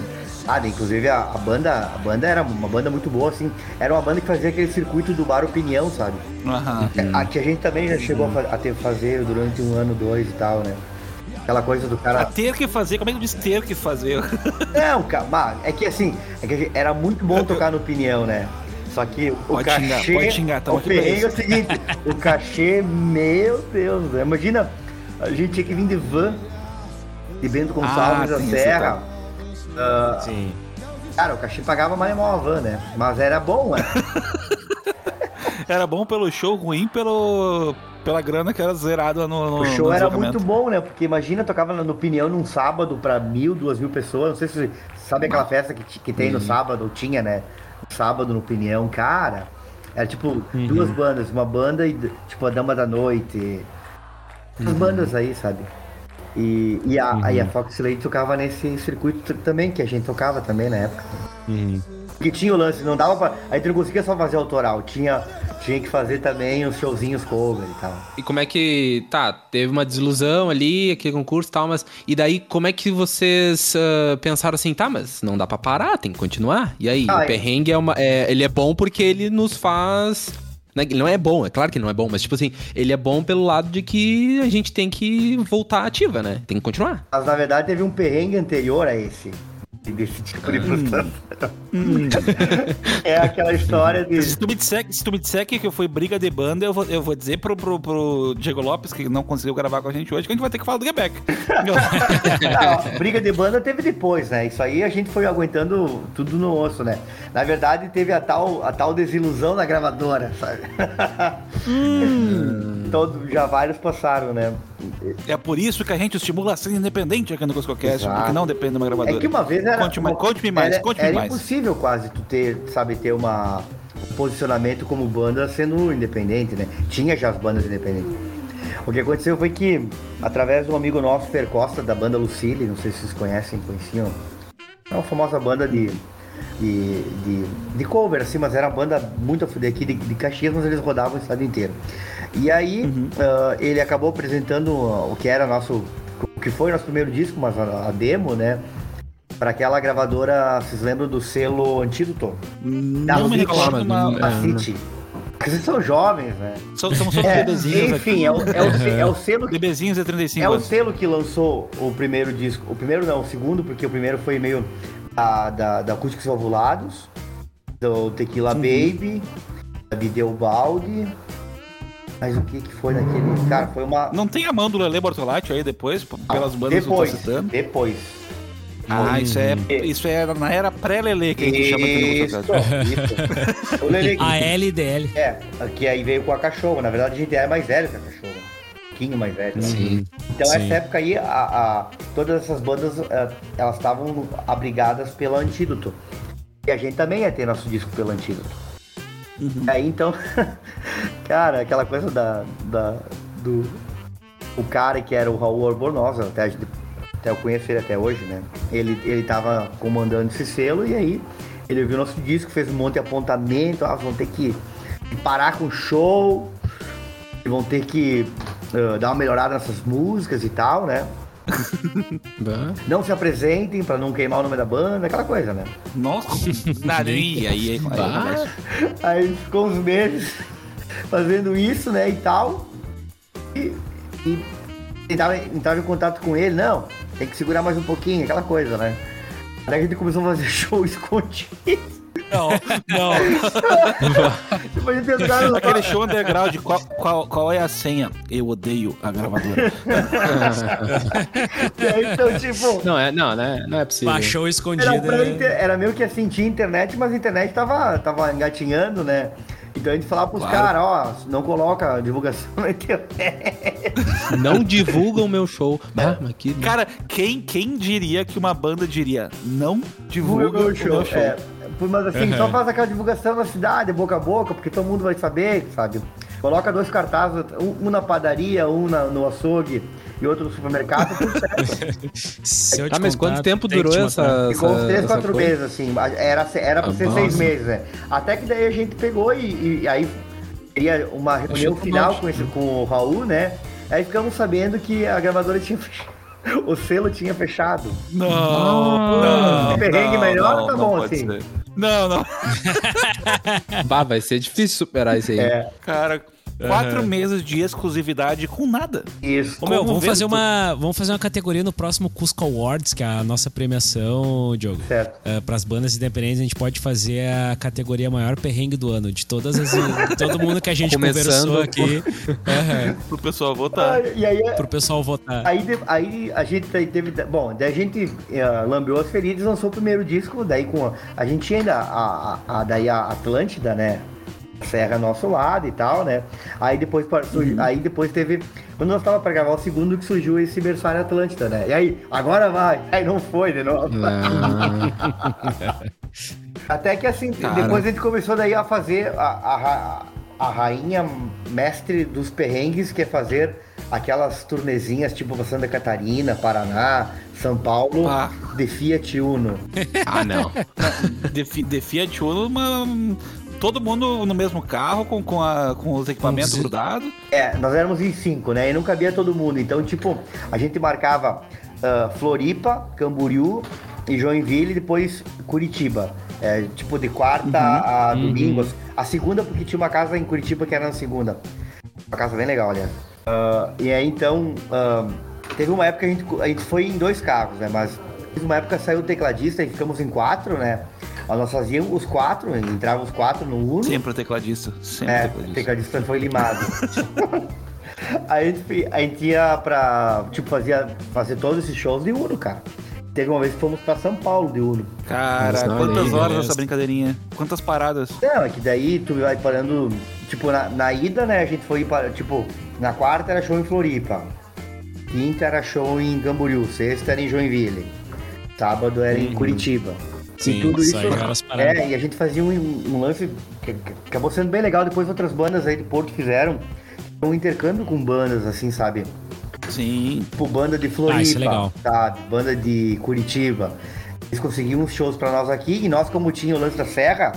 nada. Inclusive a, a banda, a banda era uma banda muito boa, assim. Era uma banda que fazia aquele circuito do bar opinião, sabe? Aham. A que a gente também já chegou a fa- a ter fazer durante um ano, dois e tal, né? Aquela coisa do A cara. ter que fazer, como é que eu disse ter que fazer? Não, cara, é que assim, é que a era muito bom tocar no opinião, né? Só que o Pode xingar, cachê. pode xingar, o aqui perrengue é o isso. seguinte: o cachê, meu Deus, né? imagina, a gente tinha que vir de van, de Bento Gonçalves Ah, da Serra. esse Ah, Sim. cara, o cachê pagava mais mal a van, né? Mas era bom, né? Era bom pelo show, ruim pelo, pela grana que era zerada no, no O show no era muito bom, né? Porque imagina, tocava no Opinião num sábado pra mil, duas mil pessoas. Não sei se você sabe aquela festa que, que tem no sábado, ou tinha, né? Sábado no Opinião, cara. Era tipo duas bandas, uma banda e tipo a Dama da Noite. As bandas aí, sabe? E, e a, aí a Fox Lady tocava nesse circuito também, que a gente tocava também na época. Porque tinha o lance, não dava pra. A gente não conseguia só fazer autoral, tinha, tinha que fazer também os showzinhos cover e tal. E como é que. Tá, teve uma desilusão ali, aquele concurso e tal, mas. E daí, como é que vocês ah, pensaram assim, tá, mas não dá pra parar, tem que continuar? E aí, Ah, o é. perrengue é uma. é- ele é bom porque ele nos faz. Ele não é bom, é claro que não é bom, mas tipo assim, ele é bom pelo lado de que a gente tem que voltar ativa, né? Tem que continuar. Mas na verdade teve um perrengue anterior a esse. Desse tipo de frustração. é aquela história de. Se tu, me disser, se tu me disser que foi briga de banda, eu vou, eu vou dizer pro, pro, pro Diego Lopes, que não conseguiu gravar com a gente hoje, que a gente vai ter que falar do Quebec. Não, briga de banda teve depois, né? Isso aí a gente foi aguentando tudo no osso, né? Na verdade, teve a tal, a tal desilusão na gravadora, sabe? Todo, já vários passaram, né? É por isso que a gente estimula a ser independente aqui no Cuscocast, Exato. porque não depende de uma gravadora. É que uma vez era. Conte mais- conte-me mais, conte-me mais. impossível quase tu ter, sabe, ter uma, um posicionamento como banda sendo independente, né? Tinha já as bandas independentes. O que aconteceu foi que, através de um amigo nosso, Fer Costa, da banda Lucille, não sei se vocês conhecem, conheciam. É uma famosa banda de, de, de, de cover, assim, mas era uma banda muito a fuder aqui de, de Caxias, mas eles rodavam o estado inteiro. E aí, ah, ele acabou apresentando ah, o que era nosso. o que foi nosso primeiro disco, mas a, a demo, né? Pra aquela gravadora, vocês lembram do selo Antídoto? Da Não me recordo, mas... Da City. Porque vocês são jovens, né? São, são só os É, bebezinhos enfim, é o, é, o, é o selo que Bebezinhos de 35 é o selo que lançou o primeiro disco. O primeiro não, o segundo, porque o primeiro foi meio da, da, da Acústicos Valvulados, do Tequila Baby, da Videobaldi. Mas o que que foi naquele. Cara, foi uma. Não tem a mão do Lele Bortolatti aí depois, pelas bandas depois, que eu tô citando? depois. Ah, isso é, isso é na era pré-Lele que a gente chama aqui no Isso, isso. O Lele, A LDL. é, que aí veio com a cachorra. Na verdade, a gente é mais velho que a cachorra. Pouquinho mais velho. né? Sim. Então, Sim. essa época aí, a, a- todas essas bandas, eh, elas estavam abrigadas pelo Antídoto. E a gente também ia ter nosso disco pelo Antídoto. Aí então, cara, aquela coisa da, da do o cara que era o Raul Albornoz, até, até eu conheço ele até hoje, né? Ele, ele tava comandando esse selo e aí ele viu nosso disco, fez um monte de apontamento, ah, vão ter que parar com o show, vão ter que ah, dar uma melhorada nessas músicas e tal, né? Não se apresentem pra não queimar o nome da banda, aquela coisa, né? Nossa, nada, aí, aí, aí. Aí ficou uns meses fazendo isso, né, e tal. E, e entrava, entrava em contato com ele, não, tem que segurar mais um pouquinho, aquela coisa, né? Daí a gente começou a fazer show escondido. Não, não. Aquele show underground, qual, qual, qual é a senha? Eu odeio a gravadora. E aí, então, tipo, Não, é, não, né? Não é possível. Baixou escondido. era, né? inter- era meio que assim, tinha internet, mas a internet tava, tava engatinhando, né? Então a gente falava pros Claro. caras, ó, não coloca divulgação na internet. Não divulgam o meu show. Ah, mas que... Cara, quem, quem diria que uma banda diria não divulga Divulga o o show. meu show? É, mas assim, Uhum. só faz aquela divulgação na cidade, boca a boca, porque todo mundo vai saber, sabe? Coloca dois cartazes, um, um na padaria, um na- no açougue e outro no supermercado, tudo certo. Se eu te Ah, mas contar, quanto tempo durou te essa, Ficou uns três, essa quatro coisa? meses, assim. Era, era pra Ah, ser seis nossa. meses, né? Até que daí a gente pegou e, e aí teria uma reunião final não. com, esse, com o Raul, né? Aí ficamos sabendo que a gravadora tinha fechado. O selo tinha fechado. Não, Ah. não. Perrengue não, melhor, não, tá não bom, pode assim. ser. Não, não. Bah, vai ser difícil superar isso aí. É, Cara, quatro meses de exclusividade com nada. isso. Ô, meu, Como vamos vento. fazer, uma, vamos fazer uma categoria no próximo Cusco Awards, que é a nossa premiação, Diogo. Certo. Para as bandas independentes, a gente pode fazer a categoria maior perrengue do ano, de todas as. todo mundo que a gente Começando conversou aqui. Aham, Pro pessoal votar. Ah, E aí, pro pessoal votar. Aí, aí a gente te- teve. Bom, daí a gente uh, lambeou as feridas e lançou o primeiro disco. Daí com a, a gente tinha ainda a, a, a- daí a Atlântida, né? Serra nosso lado e tal, né? Aí depois, surgi- aí depois teve. Quando nós tava pra gravar o segundo, que surgiu esse Berçário Atlântida, né? E aí, agora vai! Aí não foi de novo. Até que assim, Cara. depois a gente começou daí a fazer a, a, a rainha mestre dos perrengues, que é fazer aquelas turnezinhas tipo Santa Catarina, Paraná, São Paulo, Ah. de Fiat Uno. ah, não. De, de Fiat Uno, uma- todo mundo no mesmo carro, com, com, a- com os equipamentos grudados. É, nós éramos em cinco, né? E não cabia todo mundo. Então, tipo, a gente marcava ah, Floripa, Camboriú e Joinville e depois Curitiba. É, tipo, de quarta a domingo. A segunda, porque tinha uma casa em Curitiba que era na segunda. Uma casa bem legal, aliás. Ah, e aí, então, ah, teve uma época que a gente, a gente foi em dois carros, né? Mas teve uma época saiu o tecladista e ficamos em quatro, né? Nós fazíamos os quatro, entravam os quatro no Uno. Sempre o tecladista. Sempre É, o tecladista. tecladista foi limado. Aí a gente, a gente ia pra, tipo, fazia, fazer todos esses shows de Uno, cara. Teve uma vez que fomos pra São Paulo de Uno. Cara, não, quantas horas beleza. essa brincadeirinha? Quantas paradas? Não, é que daí tu vai parando, tipo, na, na ida, né, a gente foi para, tipo, na quarta era show em Floripa. Quinta era show em Camboriú, sexta era em Joinville. Sábado era em Curitiba. Sim, e tudo isso. É, e a gente fazia um, um lance que, que acabou sendo bem legal. Depois outras bandas aí de Porto fizeram um intercâmbio com bandas, assim, sabe? Sim. Tipo, banda de Floripa, Ah, é sabe? Banda de Curitiba. Eles conseguiam uns shows pra nós aqui e nós, como tinha o lance da serra,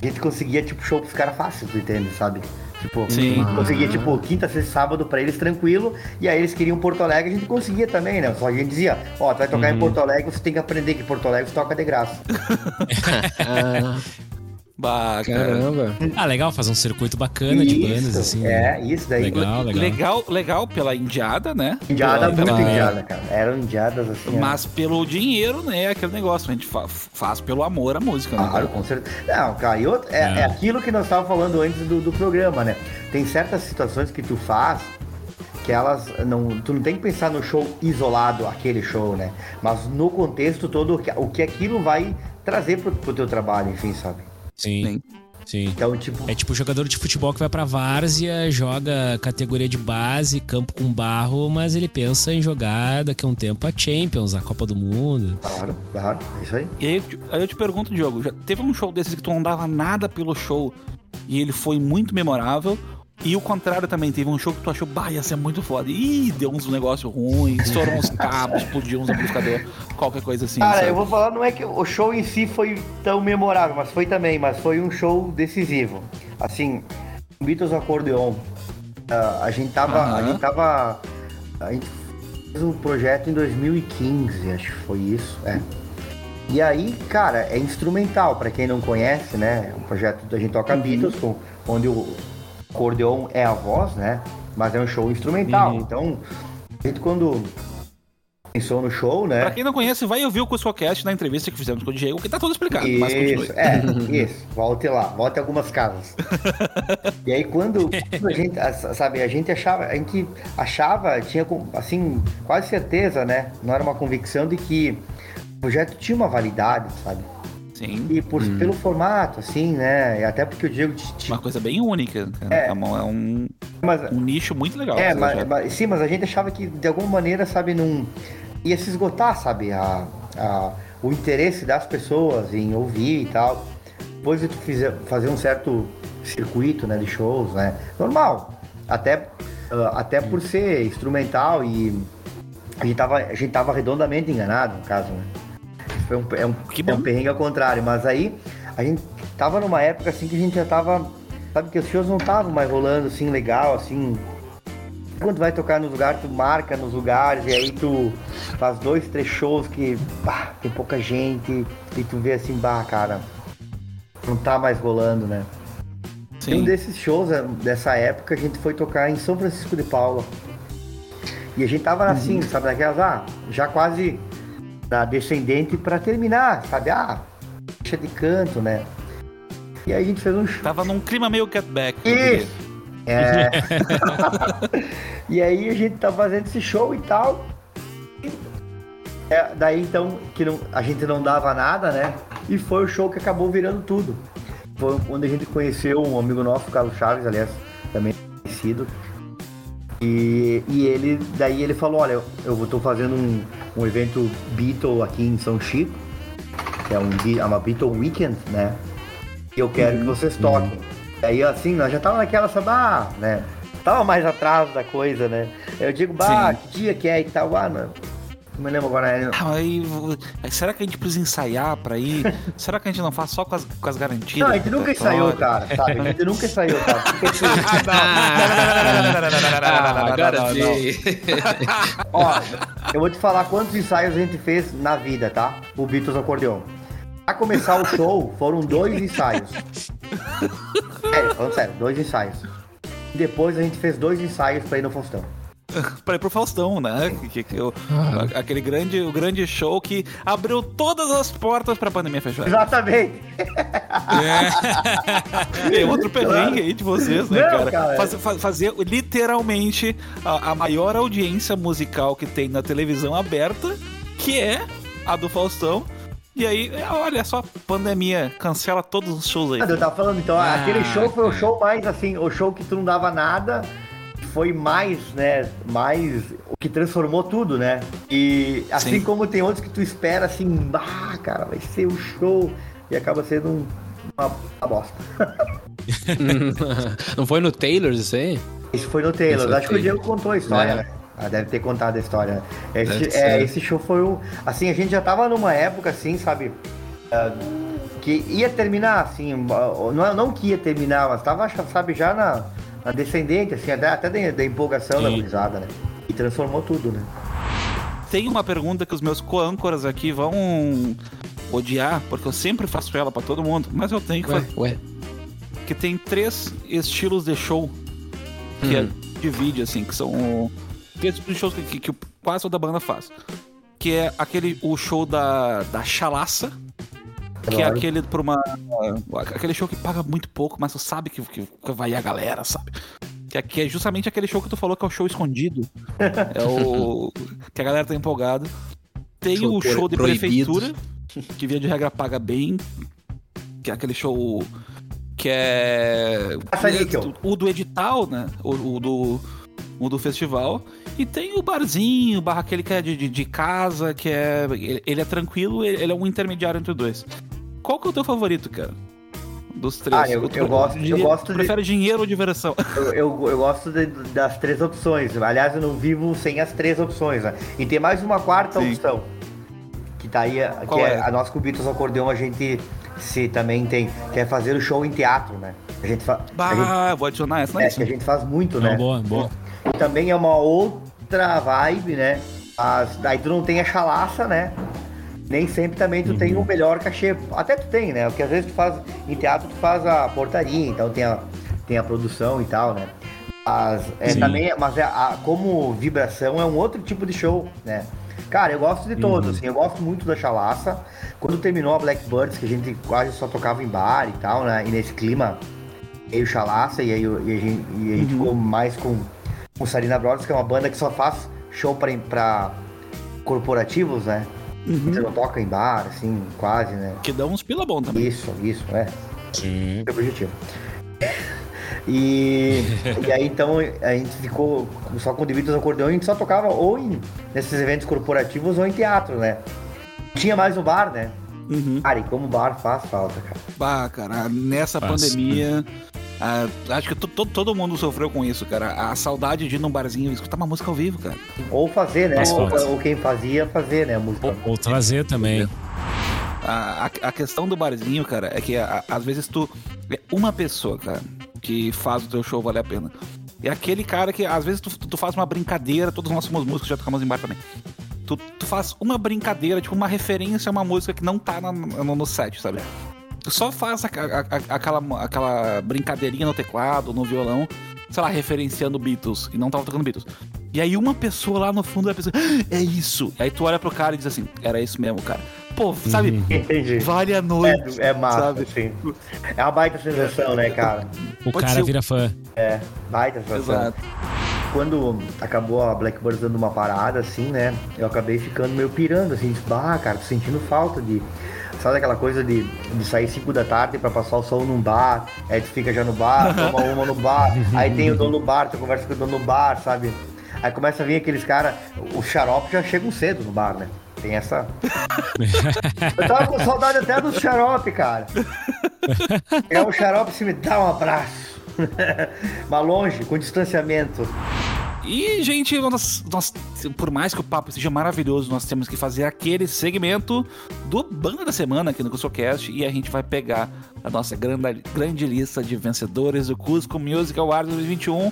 a gente conseguia, tipo, show pros caras fácil, tu entende, sabe? Tipo, Sim. conseguia, tipo, quinta, sexta, sábado pra eles tranquilo. E aí eles queriam Porto Alegre, a gente conseguia também, né? Só a gente dizia, ó, tu vai tocar Uhum. em Porto Alegre, você tem que aprender que Porto Alegre toca de graça. Ah, Bah, cara. caramba. Ah, legal, fazer um circuito bacana de bandas, assim. É, isso daí. Legal, legal. Legal, legal pela indiada, né? Indiada, Pela- muito pela- indiada, cara. Eram indiadas assim. ó. Mas pelo dinheiro, né? Aquele negócio. A gente fa- faz pelo amor à música, né? Claro, com certeza. Não, cara, e outra, é, É. é aquilo que nós estávamos falando antes do, do programa, né? Tem certas situações que tu faz que elas não. Tu não tem que pensar no show isolado, aquele show, né? Mas no contexto todo, o que, o que aquilo vai trazer pro, pro teu trabalho, enfim, sabe? Sim, Sim. sim. Então, tipo. É tipo jogador de futebol que vai pra várzea, joga categoria de base, campo com barro, mas ele pensa em jogar daqui a um tempo a Champions, a Copa do Mundo. Claro, claro, é isso aí. E aí, eu te- aí eu te pergunto, Diogo, já teve um show desses que tu não dava nada pelo show e ele foi muito memorável. E o contrário também, teve um show que tu achou, bah, ia ser muito foda. Ih, deu uns negócios ruins, estourou uns cabos, explodiu uns amplificadores, qualquer coisa assim. Cara, sabe? eu vou falar, não é que o show em si foi tão memorável, mas foi também, mas foi um show decisivo. Assim, Beatles Acordeon, ah, a gente tava, a Aham. gente tava, a gente fez um projeto em 2015, acho que foi isso, é. E aí, cara, é instrumental, pra quem não conhece, né? É um projeto da gente toca Beatles, com, onde o acordeon é a voz, né? Mas é um show instrumental. Então, a gente quando pensou no show, né? Pra quem não conhece, vai ouvir o CuscoCast na entrevista que fizemos com o Diego, que tá todo explicado, mas continue. Isso, é, isso. Volte lá, volte algumas casas. e aí quando a gente, sabe, a gente achava, a gente achava, tinha assim, quase certeza, né? Não era uma convicção de que o projeto tinha uma validade, sabe? Sim. E por, pelo formato, assim, né? E até porque o Diego Uma coisa bem única. É. É, é um, mas, um nicho muito legal. É, mas, mas- sim, mas a gente achava que de alguma maneira, sabe, não ia se esgotar, sabe, a, a- o interesse das pessoas em ouvir e tal. Depois de tu fizer, fazer um certo circuito, né, de shows, né, normal. Até, ah, até por ser instrumental e a gente tava, a gente tava redondamente enganado, no caso, né. Foi um, é, um, Que é um perrengue ao contrário, mas aí a gente tava numa época assim que a gente já tava, sabe, que os shows não estavam mais rolando assim legal, assim, quando vai tocar nos lugares, tu marca nos lugares e aí tu faz dois, três shows que bah, tem pouca gente e tu vê assim, bah, cara, não tá mais rolando, né? E Um Sim. desses shows eh, dessa época a gente foi tocar em São Francisco de Paula. E a gente tava assim, sabe, daquelas, ah, já quase da descendente pra terminar, sabe? Ah, deixa de canto, né? E aí a gente fez um show. Tava num clima meio get back. eu diria. Isso. É. e aí a gente tá fazendo esse show e tal. É, daí então que não- a gente não dava nada, né? E foi o show que acabou virando tudo. Foi onde a gente conheceu um amigo nosso, Carlos Chaves, aliás, também conhecido. E, e ele, daí ele falou, olha, eu, eu tô fazendo um, um evento Beatle aqui em São Chico, que é, um, é uma Beatle Weekend, né? E eu quero que vocês toquem. Aí assim, nós já tava naquela, sabe, ah, né? Tava mais atrás da coisa, né? Eu digo, bah, Sim. que dia que é e tal, ah, não, não me lembro agora. né? Ah, aí, será que a gente precisa ensaiar pra ir? será que a gente não faz só com as, com as garantias? Não, a gente nunca ensaiou, cara, sabe? A gente nunca ensaiou, cara. Assim, Ah, agora sim. Ó, eu vou te falar quantos ensaios a gente fez na vida, tá? O Beatles Acordeon. Pra começar o show, foram dois ensaios. Sério, falando sério, dois ensaios. Depois a gente fez dois ensaios pra ir no Faustão. pra ir pro Faustão, né? Que, que, Ah. aquele grande, o grande show que abriu todas as portas pra pandemia fechar. Exatamente. É outro perrengue aí de vocês, né, Não, cara? cara. Faz- fa- fazer literalmente a, a maior audiência musical que tem na televisão aberta, que é a do Faustão. E aí, olha só, pandemia, cancela todos os shows aí. Eu tava falando, então, Ah, aquele show foi o show mais assim, o show que tu não dava nada, foi mais, né, mais o que transformou tudo, né? E assim Sim. como tem outros que tu espera assim, ah, cara, vai ser o show e acaba sendo um- uma, uma bosta. Não foi no Taylor's isso aí? Isso foi no Taylor. Esse é o Acho que o Taylor. Diego contou a história, É. né? Ah, deve ter contado a história. Esse, Deve é, esse show foi o. Assim, a gente já tava numa época, assim, sabe? ah, que ia terminar, assim. Não, não que ia terminar, mas tava, sabe, já na, na descendente, assim, até, até da, da empolgação da Sim. gurizada, né? E transformou tudo, né? Tem uma pergunta que os meus co-âncoras aqui vão odiar, porque eu sempre faço ela pra todo mundo, mas eu tenho que Ué, fazer. ué. Que tem três estilos de show que Hum. é, divide, assim, que são três tipos de shows que, que, que quase toda banda faz. Que é aquele, o show da, da chalaça, que é aquele por uma. Aquele show que paga muito pouco, mas tu sabe que, que, vai a galera, sabe? Que que é justamente aquele show que tu falou que é o show escondido. É o. que a galera tá empolgada. Tem Show o show de proibido. prefeitura, que via de regra paga bem. Que é aquele show. Que é. O do edital, né? O, o do. O do festival. E tem o barzinho, barra aquele que é de, de, de casa, que é. Ele, é tranquilo, ele, ele é um intermediário entre os dois. Qual que é o teu favorito, cara? Dos três. Ah, eu- eu gosto- tu eu gosto tu de- prefere dinheiro ou diversão? Eu, eu, eu gosto de- das três opções. Aliás, eu não vivo sem as três opções, né? E tem mais uma quarta Sim. opção. Que tá aí, a- Qual que é, é? a nossa Beatles Acordeão, a gente se também tem, que é fazer o show em teatro, né? A gente, fa, a gente, Bah, vou adicionar essa na é, que a gente faz muito, Não, né? boa, boa. E também é uma outra vibe, né? Mas daí tu não tem a chalaça, né? Nem sempre também tu tem o melhor cachê. Até tu tem, né? Porque às vezes tu faz em teatro, tu faz a portaria, então tem a, tem a produção e tal, né? Mas é Sim. também, mas é, a- como vibração é um outro tipo de show, né? Cara, eu gosto de todos, assim, eu gosto muito da chalaça. Quando terminou a Blackbirds, que a gente quase só tocava em bar e tal, né? E nesse clima meio chalaça, e aí e a gente, e a gente ficou mais com, com Sarina Brothers, que é uma banda que só faz show pra, pra corporativos, né? Você não toca em bar, assim, quase, né? Que dá uns pila bom também. Isso, isso, é. Sim. É o objetivo. E, e aí então a gente ficou só com o Beatles acordeão, a gente só tocava ou em, nesses eventos corporativos ou em teatro, né? Tinha mais o bar, né? Uhum. Cara, e como o bar faz falta, cara. Bah, cara, nessa Faz. pandemia, ah, acho que to- to- todo mundo sofreu com isso, cara. A saudade de ir num barzinho e escutar uma música ao vivo, cara. Ou fazer, né? Ou, ou quem fazia, fazer, né? A música. Ou, ou trazer também. A, a, a questão do barzinho, cara, é que a- às vezes tu. É uma pessoa, cara, que faz o teu show valer a pena. É aquele cara que às vezes tu, tu faz uma brincadeira, todos nós somos músicos, já tocamos em bar também. Tu, tu faz uma brincadeira, tipo uma referência a uma música que não tá na- no, no set, sabe? Só faz a- a- a- aquela, aquela brincadeirinha no teclado, no violão, sei lá, referenciando Beatles, e não tava tocando Beatles. E aí uma pessoa lá no fundo vai pensar, "Ah, é isso. Aí tu olha pro cara e diz assim, era isso mesmo, cara. Pô, sabe? Entendi. Vale a noite. É, é massa, sabe? assim. É uma baita sensação, né, cara? O Pode cara ser- vira fã. É, baita sensação. Exato. Quando acabou a Blackbird dando uma parada, assim, né? Eu acabei ficando meio pirando, assim, tipo, ah, cara, tô sentindo falta de. Sabe aquela coisa de, de sair 5 da tarde pra passar o sol num bar, aí tu fica já no bar, toma uma no bar, aí tem o dono do bar, tu conversa com o dono do bar, sabe? Aí começa a vir aqueles caras, os xarope já chegam cedo no bar, né? Tem essa. Eu tava com saudade até do xarope, cara. Pegar um xarope e me dá um abraço. Mas longe, com distanciamento. E, gente, nós, nós- por mais que o papo seja maravilhoso, nós temos que fazer aquele segmento do Banda da Semana aqui no CuscoCast e a gente vai pegar a nossa grande, grande lista de vencedores do Cusco Music Awards 2021.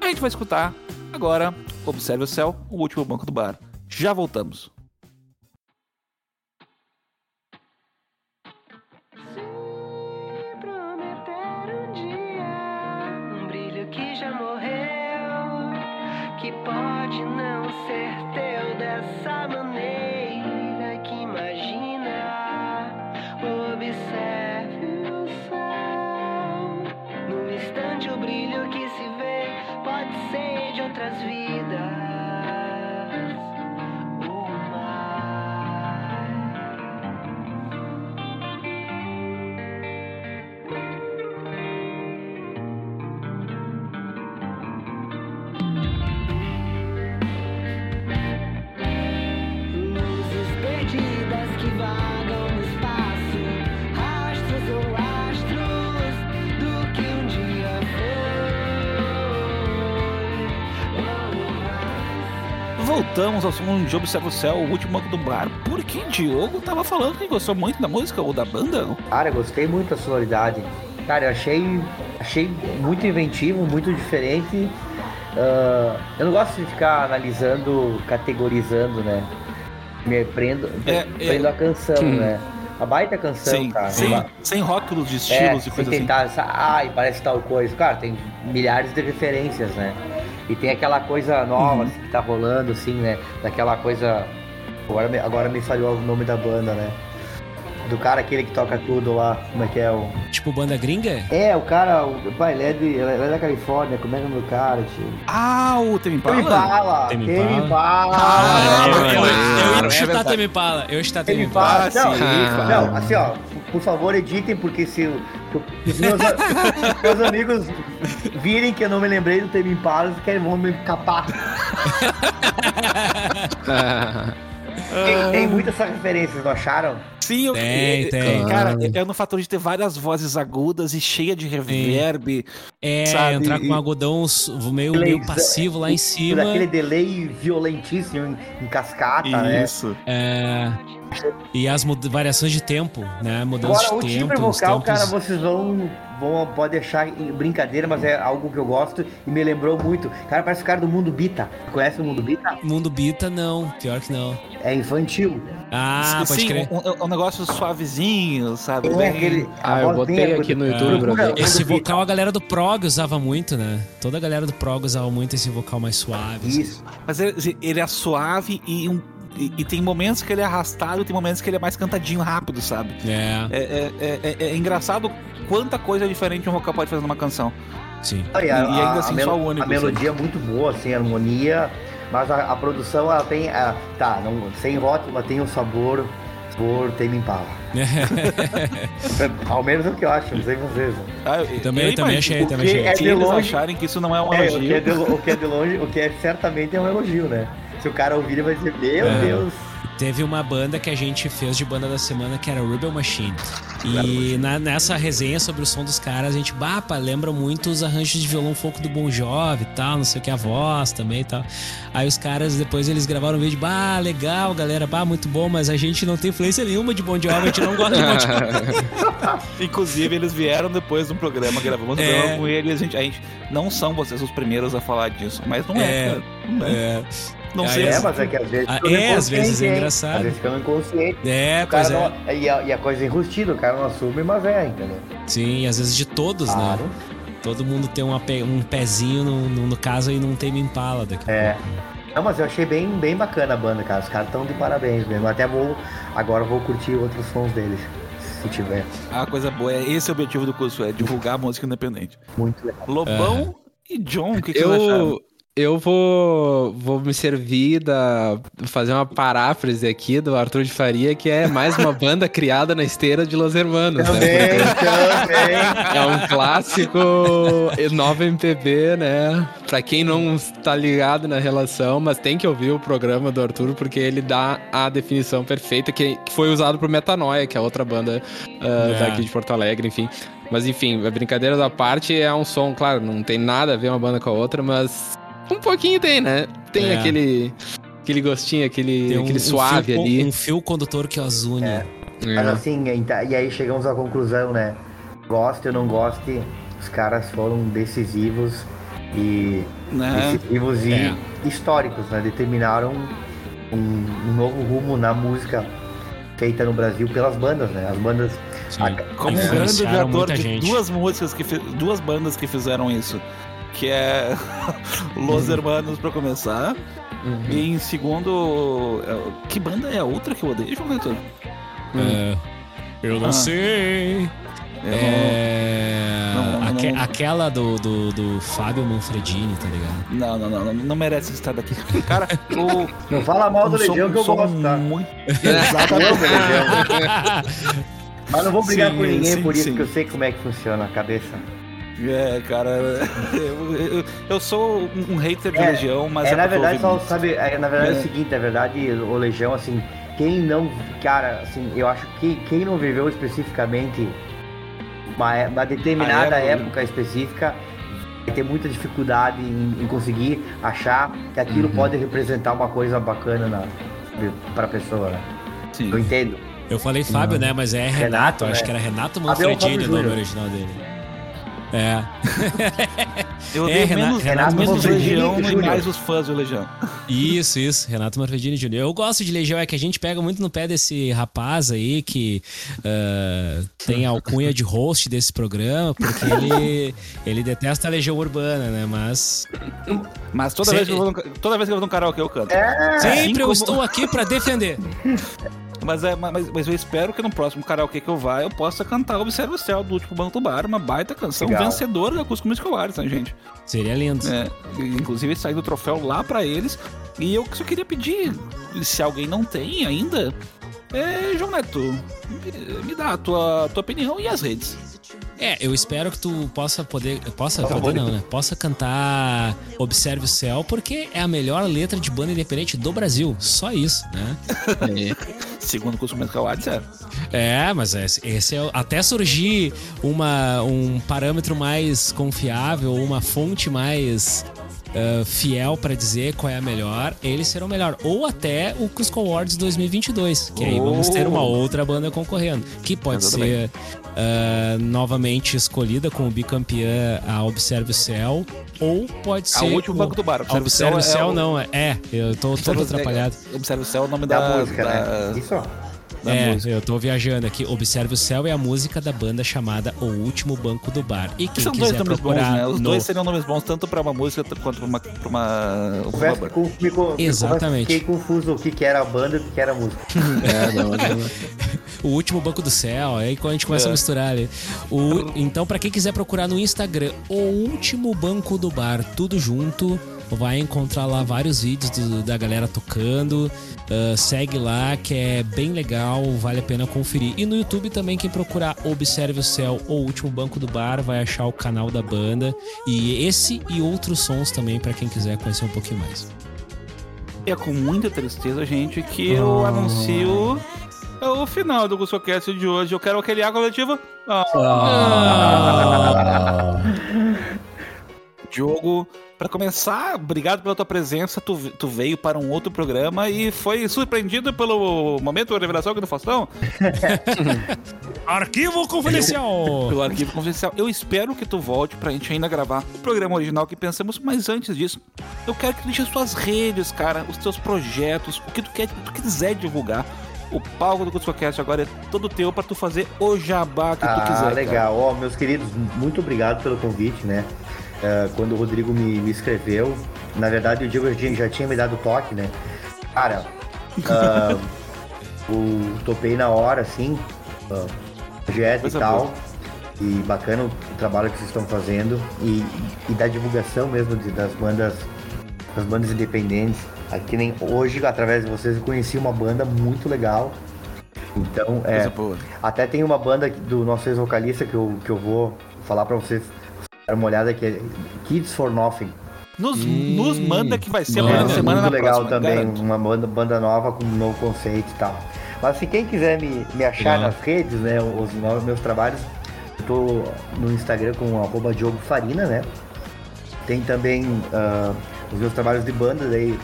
A gente vai escutar agora Observe o Céu, o último banco do bar. Já voltamos. Voltamos ao som de Observe o Céu, o último banco do bar. Porque Diogo tava falando que gostou muito da música ou da banda? Cara, eu gostei muito da sonoridade. Cara, eu achei, achei muito inventivo, muito diferente. Ah, eu não gosto de ficar analisando, categorizando, né? Me prendo, É, prendo é. a canção, né? A baita canção, Sem, cara. sem, Uma- sem rótulos de é, estilos e sem coisas assim. tentar, essa- ai, parece tal coisa. Cara, tem milhares de referências, né? E tem aquela coisa nova Uhum. assim, que tá rolando, assim, né? Daquela coisa. Agora me, agora me falhou o nome da banda, né? Do cara aquele que toca tudo lá. Como é que é o. Tipo banda gringa? É, o cara, o pai, ele é, de, ele é da Califórnia, como é que é o nome do cara, tio? Ah, o Temi! Tame Temi. Impala! Ah, eu, é eu, eu, verdade. ia chutar verdade. Tame Impala. Eu ia chutar Temi. Impala! Não, sim. não, assim, ó, por favor, editem, porque se os meus, meus amigos virem que eu não me lembrei do Temi Impala, eles querem, vão me capar. Tem, tem muitas referências, não acharam? Sim, eu, Tem, é- tem. Cara, é, é no fator de ter várias vozes agudas e cheia de reverb. É, Sabe, entrar com um algodão meio, Delay, meio passivo lá em cima. Daquele delay violentíssimo em, em cascata, né? Isso. É, e as variações de tempo, né? Mudança Agora, o de timbre tempo. os vocal, tempos- cara, vocês vão, vão. Pode em brincadeira, mas é algo que eu gosto e me lembrou muito. Cara, parece o cara do Mundo Bita. Conhece o Mundo Bita? Mundo Bita, não. Pior que não. É infantil. Ah, pode Sim, crer. um, um negócio suavezinho, sabe? É aquele. Ah, eu botei aqui no. YouTube. Mundo Esse vocal a galera do prog usava muito, né? Toda a galera do prog usava muito esse vocal mais suave. assim. Isso. Mas ele, ele é suave e, um- e- e tem momentos que ele é arrastado, tem momentos que ele é mais cantadinho rápido, sabe? É, É, é- é- é- é engraçado quanta coisa diferente um vocal pode fazer numa canção. sim. E, a, E ainda assim a, só o único, a melodia é muito boa, assim, a harmonia, mas a, a produção ela tem. a- tá, não, sem rótulo, mas tem um sabor por Tame Impala. Ao menos é o que eu acho, não sei vocês. Ah, eu- Também- eu também achei, também que achei. é Se de eles longe- acharem que isso não é um É, o que elogio, é, de, o que é de longe, o que é certamente é um elogio, né? Se o cara ouvir, ele vai dizer, meu É. Deus. Teve uma banda que a gente fez de banda da semana que era Rebel Machine. E na- nessa resenha sobre o som dos caras, a gente, bapa, lembra muito os arranjos de violão folk do Bon Jovi e tal, não sei o que, a voz também e tal. Aí os caras, depois eles gravaram um vídeo, bah, legal, galera, bah, muito bom, mas a gente não tem influência nenhuma de Bon Jovi, a gente não gosta de Bon Jovi. Inclusive, eles vieram depois de um programa, gravamos um É. programa com eles. A gente, a gente não são vocês os primeiros a falar disso, mas não é, É. cara. Não, é. É, não Aí sei. É, se- mas é que às vezes. Ah, é, às vezes é engraçado. Às vezes fica inconsciente. é O cara pois é. não- e, a, e a coisa enrustida, o cara não assume, mas é, entendeu? Sim, às vezes de todos, Claro. né? Todo mundo tem uma um pezinho, no, no, no caso, e não tem Impala daqui É. Não, mas eu achei bem, bem bacana a banda, cara. Os caras estão de parabéns mesmo. Até vou. Agora eu vou curtir outros sons deles. Se tiver. A coisa boa é esse é o objetivo do curso, é divulgar a música independente. Muito legal. Lobão e John, o que, que vocês acharam? Eu, eu vou, vou me servir da. fazer uma paráfrase aqui do Arthur de Faria, que é mais uma banda criada na esteira de Los Hermanos. Também, Né? também. É um clássico nova MPB, né? Pra quem não tá ligado na relação, mas tem que ouvir o programa do Arthur, porque ele dá a definição perfeita que, foi usado pro Metanoia, que é outra banda É. daqui de Porto Alegre, enfim. Mas enfim, a brincadeira da parte é um som, claro, não tem nada a ver uma banda com a outra, mas um pouquinho tem, né? Tem É. aquele, aquele gostinho, aquele, Tem um- aquele um suave fio, ali. Um fio condutor que os une. É. É. Mas assim, e aí chegamos à conclusão, né? Goste ou não goste, os caras foram decisivos e Né? decisivos e É. históricos, né? Determinaram um, um novo rumo na música feita no Brasil pelas bandas, né? As bandas. Sim. a- Como grande Influenciaram odiador muita de gente. duas músicas que duas bandas que fizeram isso, que é Los Hermanos pra começar, Uhum. e em segundo, é, que banda é a outra que eu odeio, João Vitor? É, eu não Ah. sei. Eu É, não- não- aque- não- aquela do, do, do Fábio Manfredini, tá ligado? Não, não, não, não, não merece estar daqui. Cara, o, Não fala mal do Legião que eu gosto, tá? muito- Exatamente. Mas não vou brigar Sim, com ninguém sim, por isso, sim. porque eu sei como é que funciona a cabeça. É, cara, eu, eu- eu sou um hater de É, Legião, mas é, é, na verdade, só sabe, é, na verdade é. É. o seguinte, na verdade, o Legião, assim, quem não, cara, assim, eu acho que quem não viveu especificamente uma, é- uma determinada época. época específica vai ter muita dificuldade em, em conseguir achar que aquilo Uhum. pode representar uma coisa bacana na, pra pessoa, né? Sim. Eu entendo. Eu falei Fábio, né? Mas é Renato, Renato, acho né? que era Renato é o Manfredini o nome original dele. É. Eu É, odeio Renato- menos, Renato menos Manfredini Legião e mais os fãs do Legião. Isso, isso. Renato Manfredini Jr. Eu gosto de Legião, é que a gente pega muito no pé desse rapaz aí que ah, tem a alcunha de host desse programa, porque ele, ele detesta a Legião Urbana, né? Mas Mas toda Sim. vez, que eu vou no, toda vez que eu vou no karaokê eu canto. sempre eu estou aqui pra defender. Mas, é, mas, mas eu espero que no próximo karaokê que eu vá eu possa cantar Observe o Céu do último Banco do Bar, uma baita canção Legal. vencedora da Acústico Musical Arts, né, gente? Seria lindo. É, inclusive sair do troféu lá pra eles. E eu só queria pedir, se alguém não tem ainda, é, João Neto, me, me dá a tua, tua opinião e as redes. É, eu espero que tu possa poder. Possa poder não, né? Possa cantar Observe o Céu, porque é a melhor letra de banda independente do Brasil. Só isso, né? É. Segundo o curso musical Hades, é. É, mas esse, esse é até surgir uma, um parâmetro mais confiável, uma fonte mais ah, fiel pra dizer qual é a melhor, eles serão melhor. Ou até o Cusco Awards 2022, que aí vamos ter uma outra banda concorrendo, que pode ser ah, novamente escolhida como bicampeã a Observe o Céu, ou pode ser o último banco do bar. A Observe o Céu, é o- não, é, é, eu tô todo atrapalhado. Observe o céu é o nome Da, da, música, da- né? Isso, ó. Da é, música. eu tô viajando aqui. Observe o Céu é a música da banda chamada O Último Banco do Bar. E quem São dois quiser nomes bons, procurar né? Os no... dois seriam nomes bons tanto pra uma música quanto pra uma. Pra uma, banda. com- me, me Exatamente. Fiquei confuso o que, que era a banda e o que, que era a música. É, não, não. O Último Banco do Céu, aí quando a gente começa É. a misturar ali. O... Então, pra quem quiser procurar no Instagram, O Último Banco do Bar, tudo junto, vai encontrar lá vários vídeos do- da galera tocando. Ah, segue lá, que é bem legal, vale a pena conferir. E no YouTube também, quem procurar Observe o Céu ou Último Banco do Bar, vai achar o canal da banda. E esse e outros sons também, pra quem quiser conhecer um pouquinho mais. E é com muita tristeza, gente, que eu anuncio o final do GuscoCast de hoje. Eu quero aquele A coletivo. Ah. Diogo, pra começar, obrigado pela tua presença. Tu, tu veio para um outro programa e foi surpreendido pelo momento de revelação aqui do Faustão, Arquivo Confidencial! pelo arquivo confidencial. Eu espero que tu volte pra gente ainda gravar o programa original que pensamos, mas antes disso, eu quero que tu deixe as suas redes, cara, os teus projetos, o que tu quer, tu quiser divulgar. O palco do CuscoCast agora é todo teu pra tu fazer o jabá que tu Ah, quiser. cara. legal. Ó, meus queridos, muito obrigado pelo convite, né? É, quando o Rodrigo me, me escreveu, na verdade o Diego já, tinha me dado toque, né? Cara, ah, o, topei na hora, assim, ah, projeto Coisa e tal. boa. E bacana o trabalho que vocês estão fazendo e, e da divulgação mesmo de- das bandas das bandas independentes. Aqui nem hoje, através de vocês, eu conheci uma banda muito legal. Então, é, até tem uma banda do nosso ex-vocalista que eu, que eu vou falar pra vocês dar uma olhada que é Kids for Nothing. Nos, nos manda que vai ser amanhã É semana muito na legal próxima, também, garanto. uma banda, banda nova com um novo conceito e tal. Mas se quem quiser me, me achar Legal. nas redes, né, os novos meus trabalhos, eu tô no Instagram com arroba Diogo Farina, né? Tem também ah, os meus trabalhos de banda, daí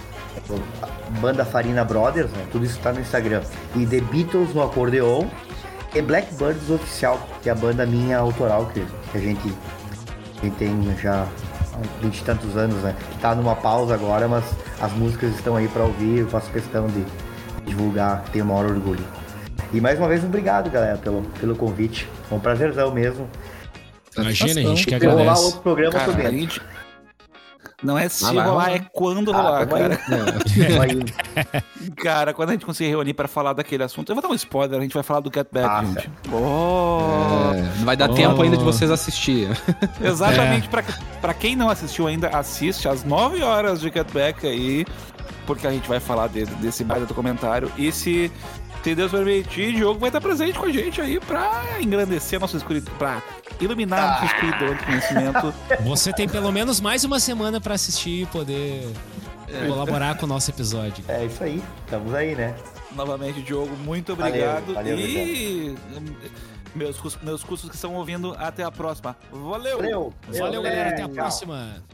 Banda Farina Brothers, né? Tudo isso tá no Instagram. E The Beatles no acordeon e Blackbirds Oficial, que é a banda minha autoral que, que a gente, gente tem já há vinte e tantos anos, né? Tá numa pausa agora, mas as músicas estão aí pra ouvir, eu faço questão de divulgar, tenho o maior orgulho. E mais uma vez, obrigado, galera, pelo, pelo convite. Foi um prazerzão mesmo. Imagina, a gente que Se rolar agradece. outro programa, tô Não é se Ah, vai rolar, é quando Ah, rolar, aí. cara. Cara, quando a gente conseguir reunir pra falar daquele assunto, eu vou dar um spoiler, a gente vai falar do Get Back, Ah, gente. Oh, É, vai dar Oh. tempo ainda de vocês assistir. Exatamente, pra, pra quem não assistiu ainda, assiste às 9 horas de Get Back aí, porque a gente vai falar de- desse baita documentário. E se, se Deus permitir, o Diogo vai estar presente com a gente aí pra engrandecer a nossa escuridão, pra iluminar a nossa escuridão de conhecimento. Você tem pelo menos mais uma semana pra assistir e poder colaborar com o nosso episódio. É isso aí, estamos aí, né? Novamente, Diogo, muito Valeu, obrigado. valeu, e hum, meus, meus cursos que estão ouvindo, até a próxima. Valeu! Valeu! Valeu, galera. Até a Tchau. próxima.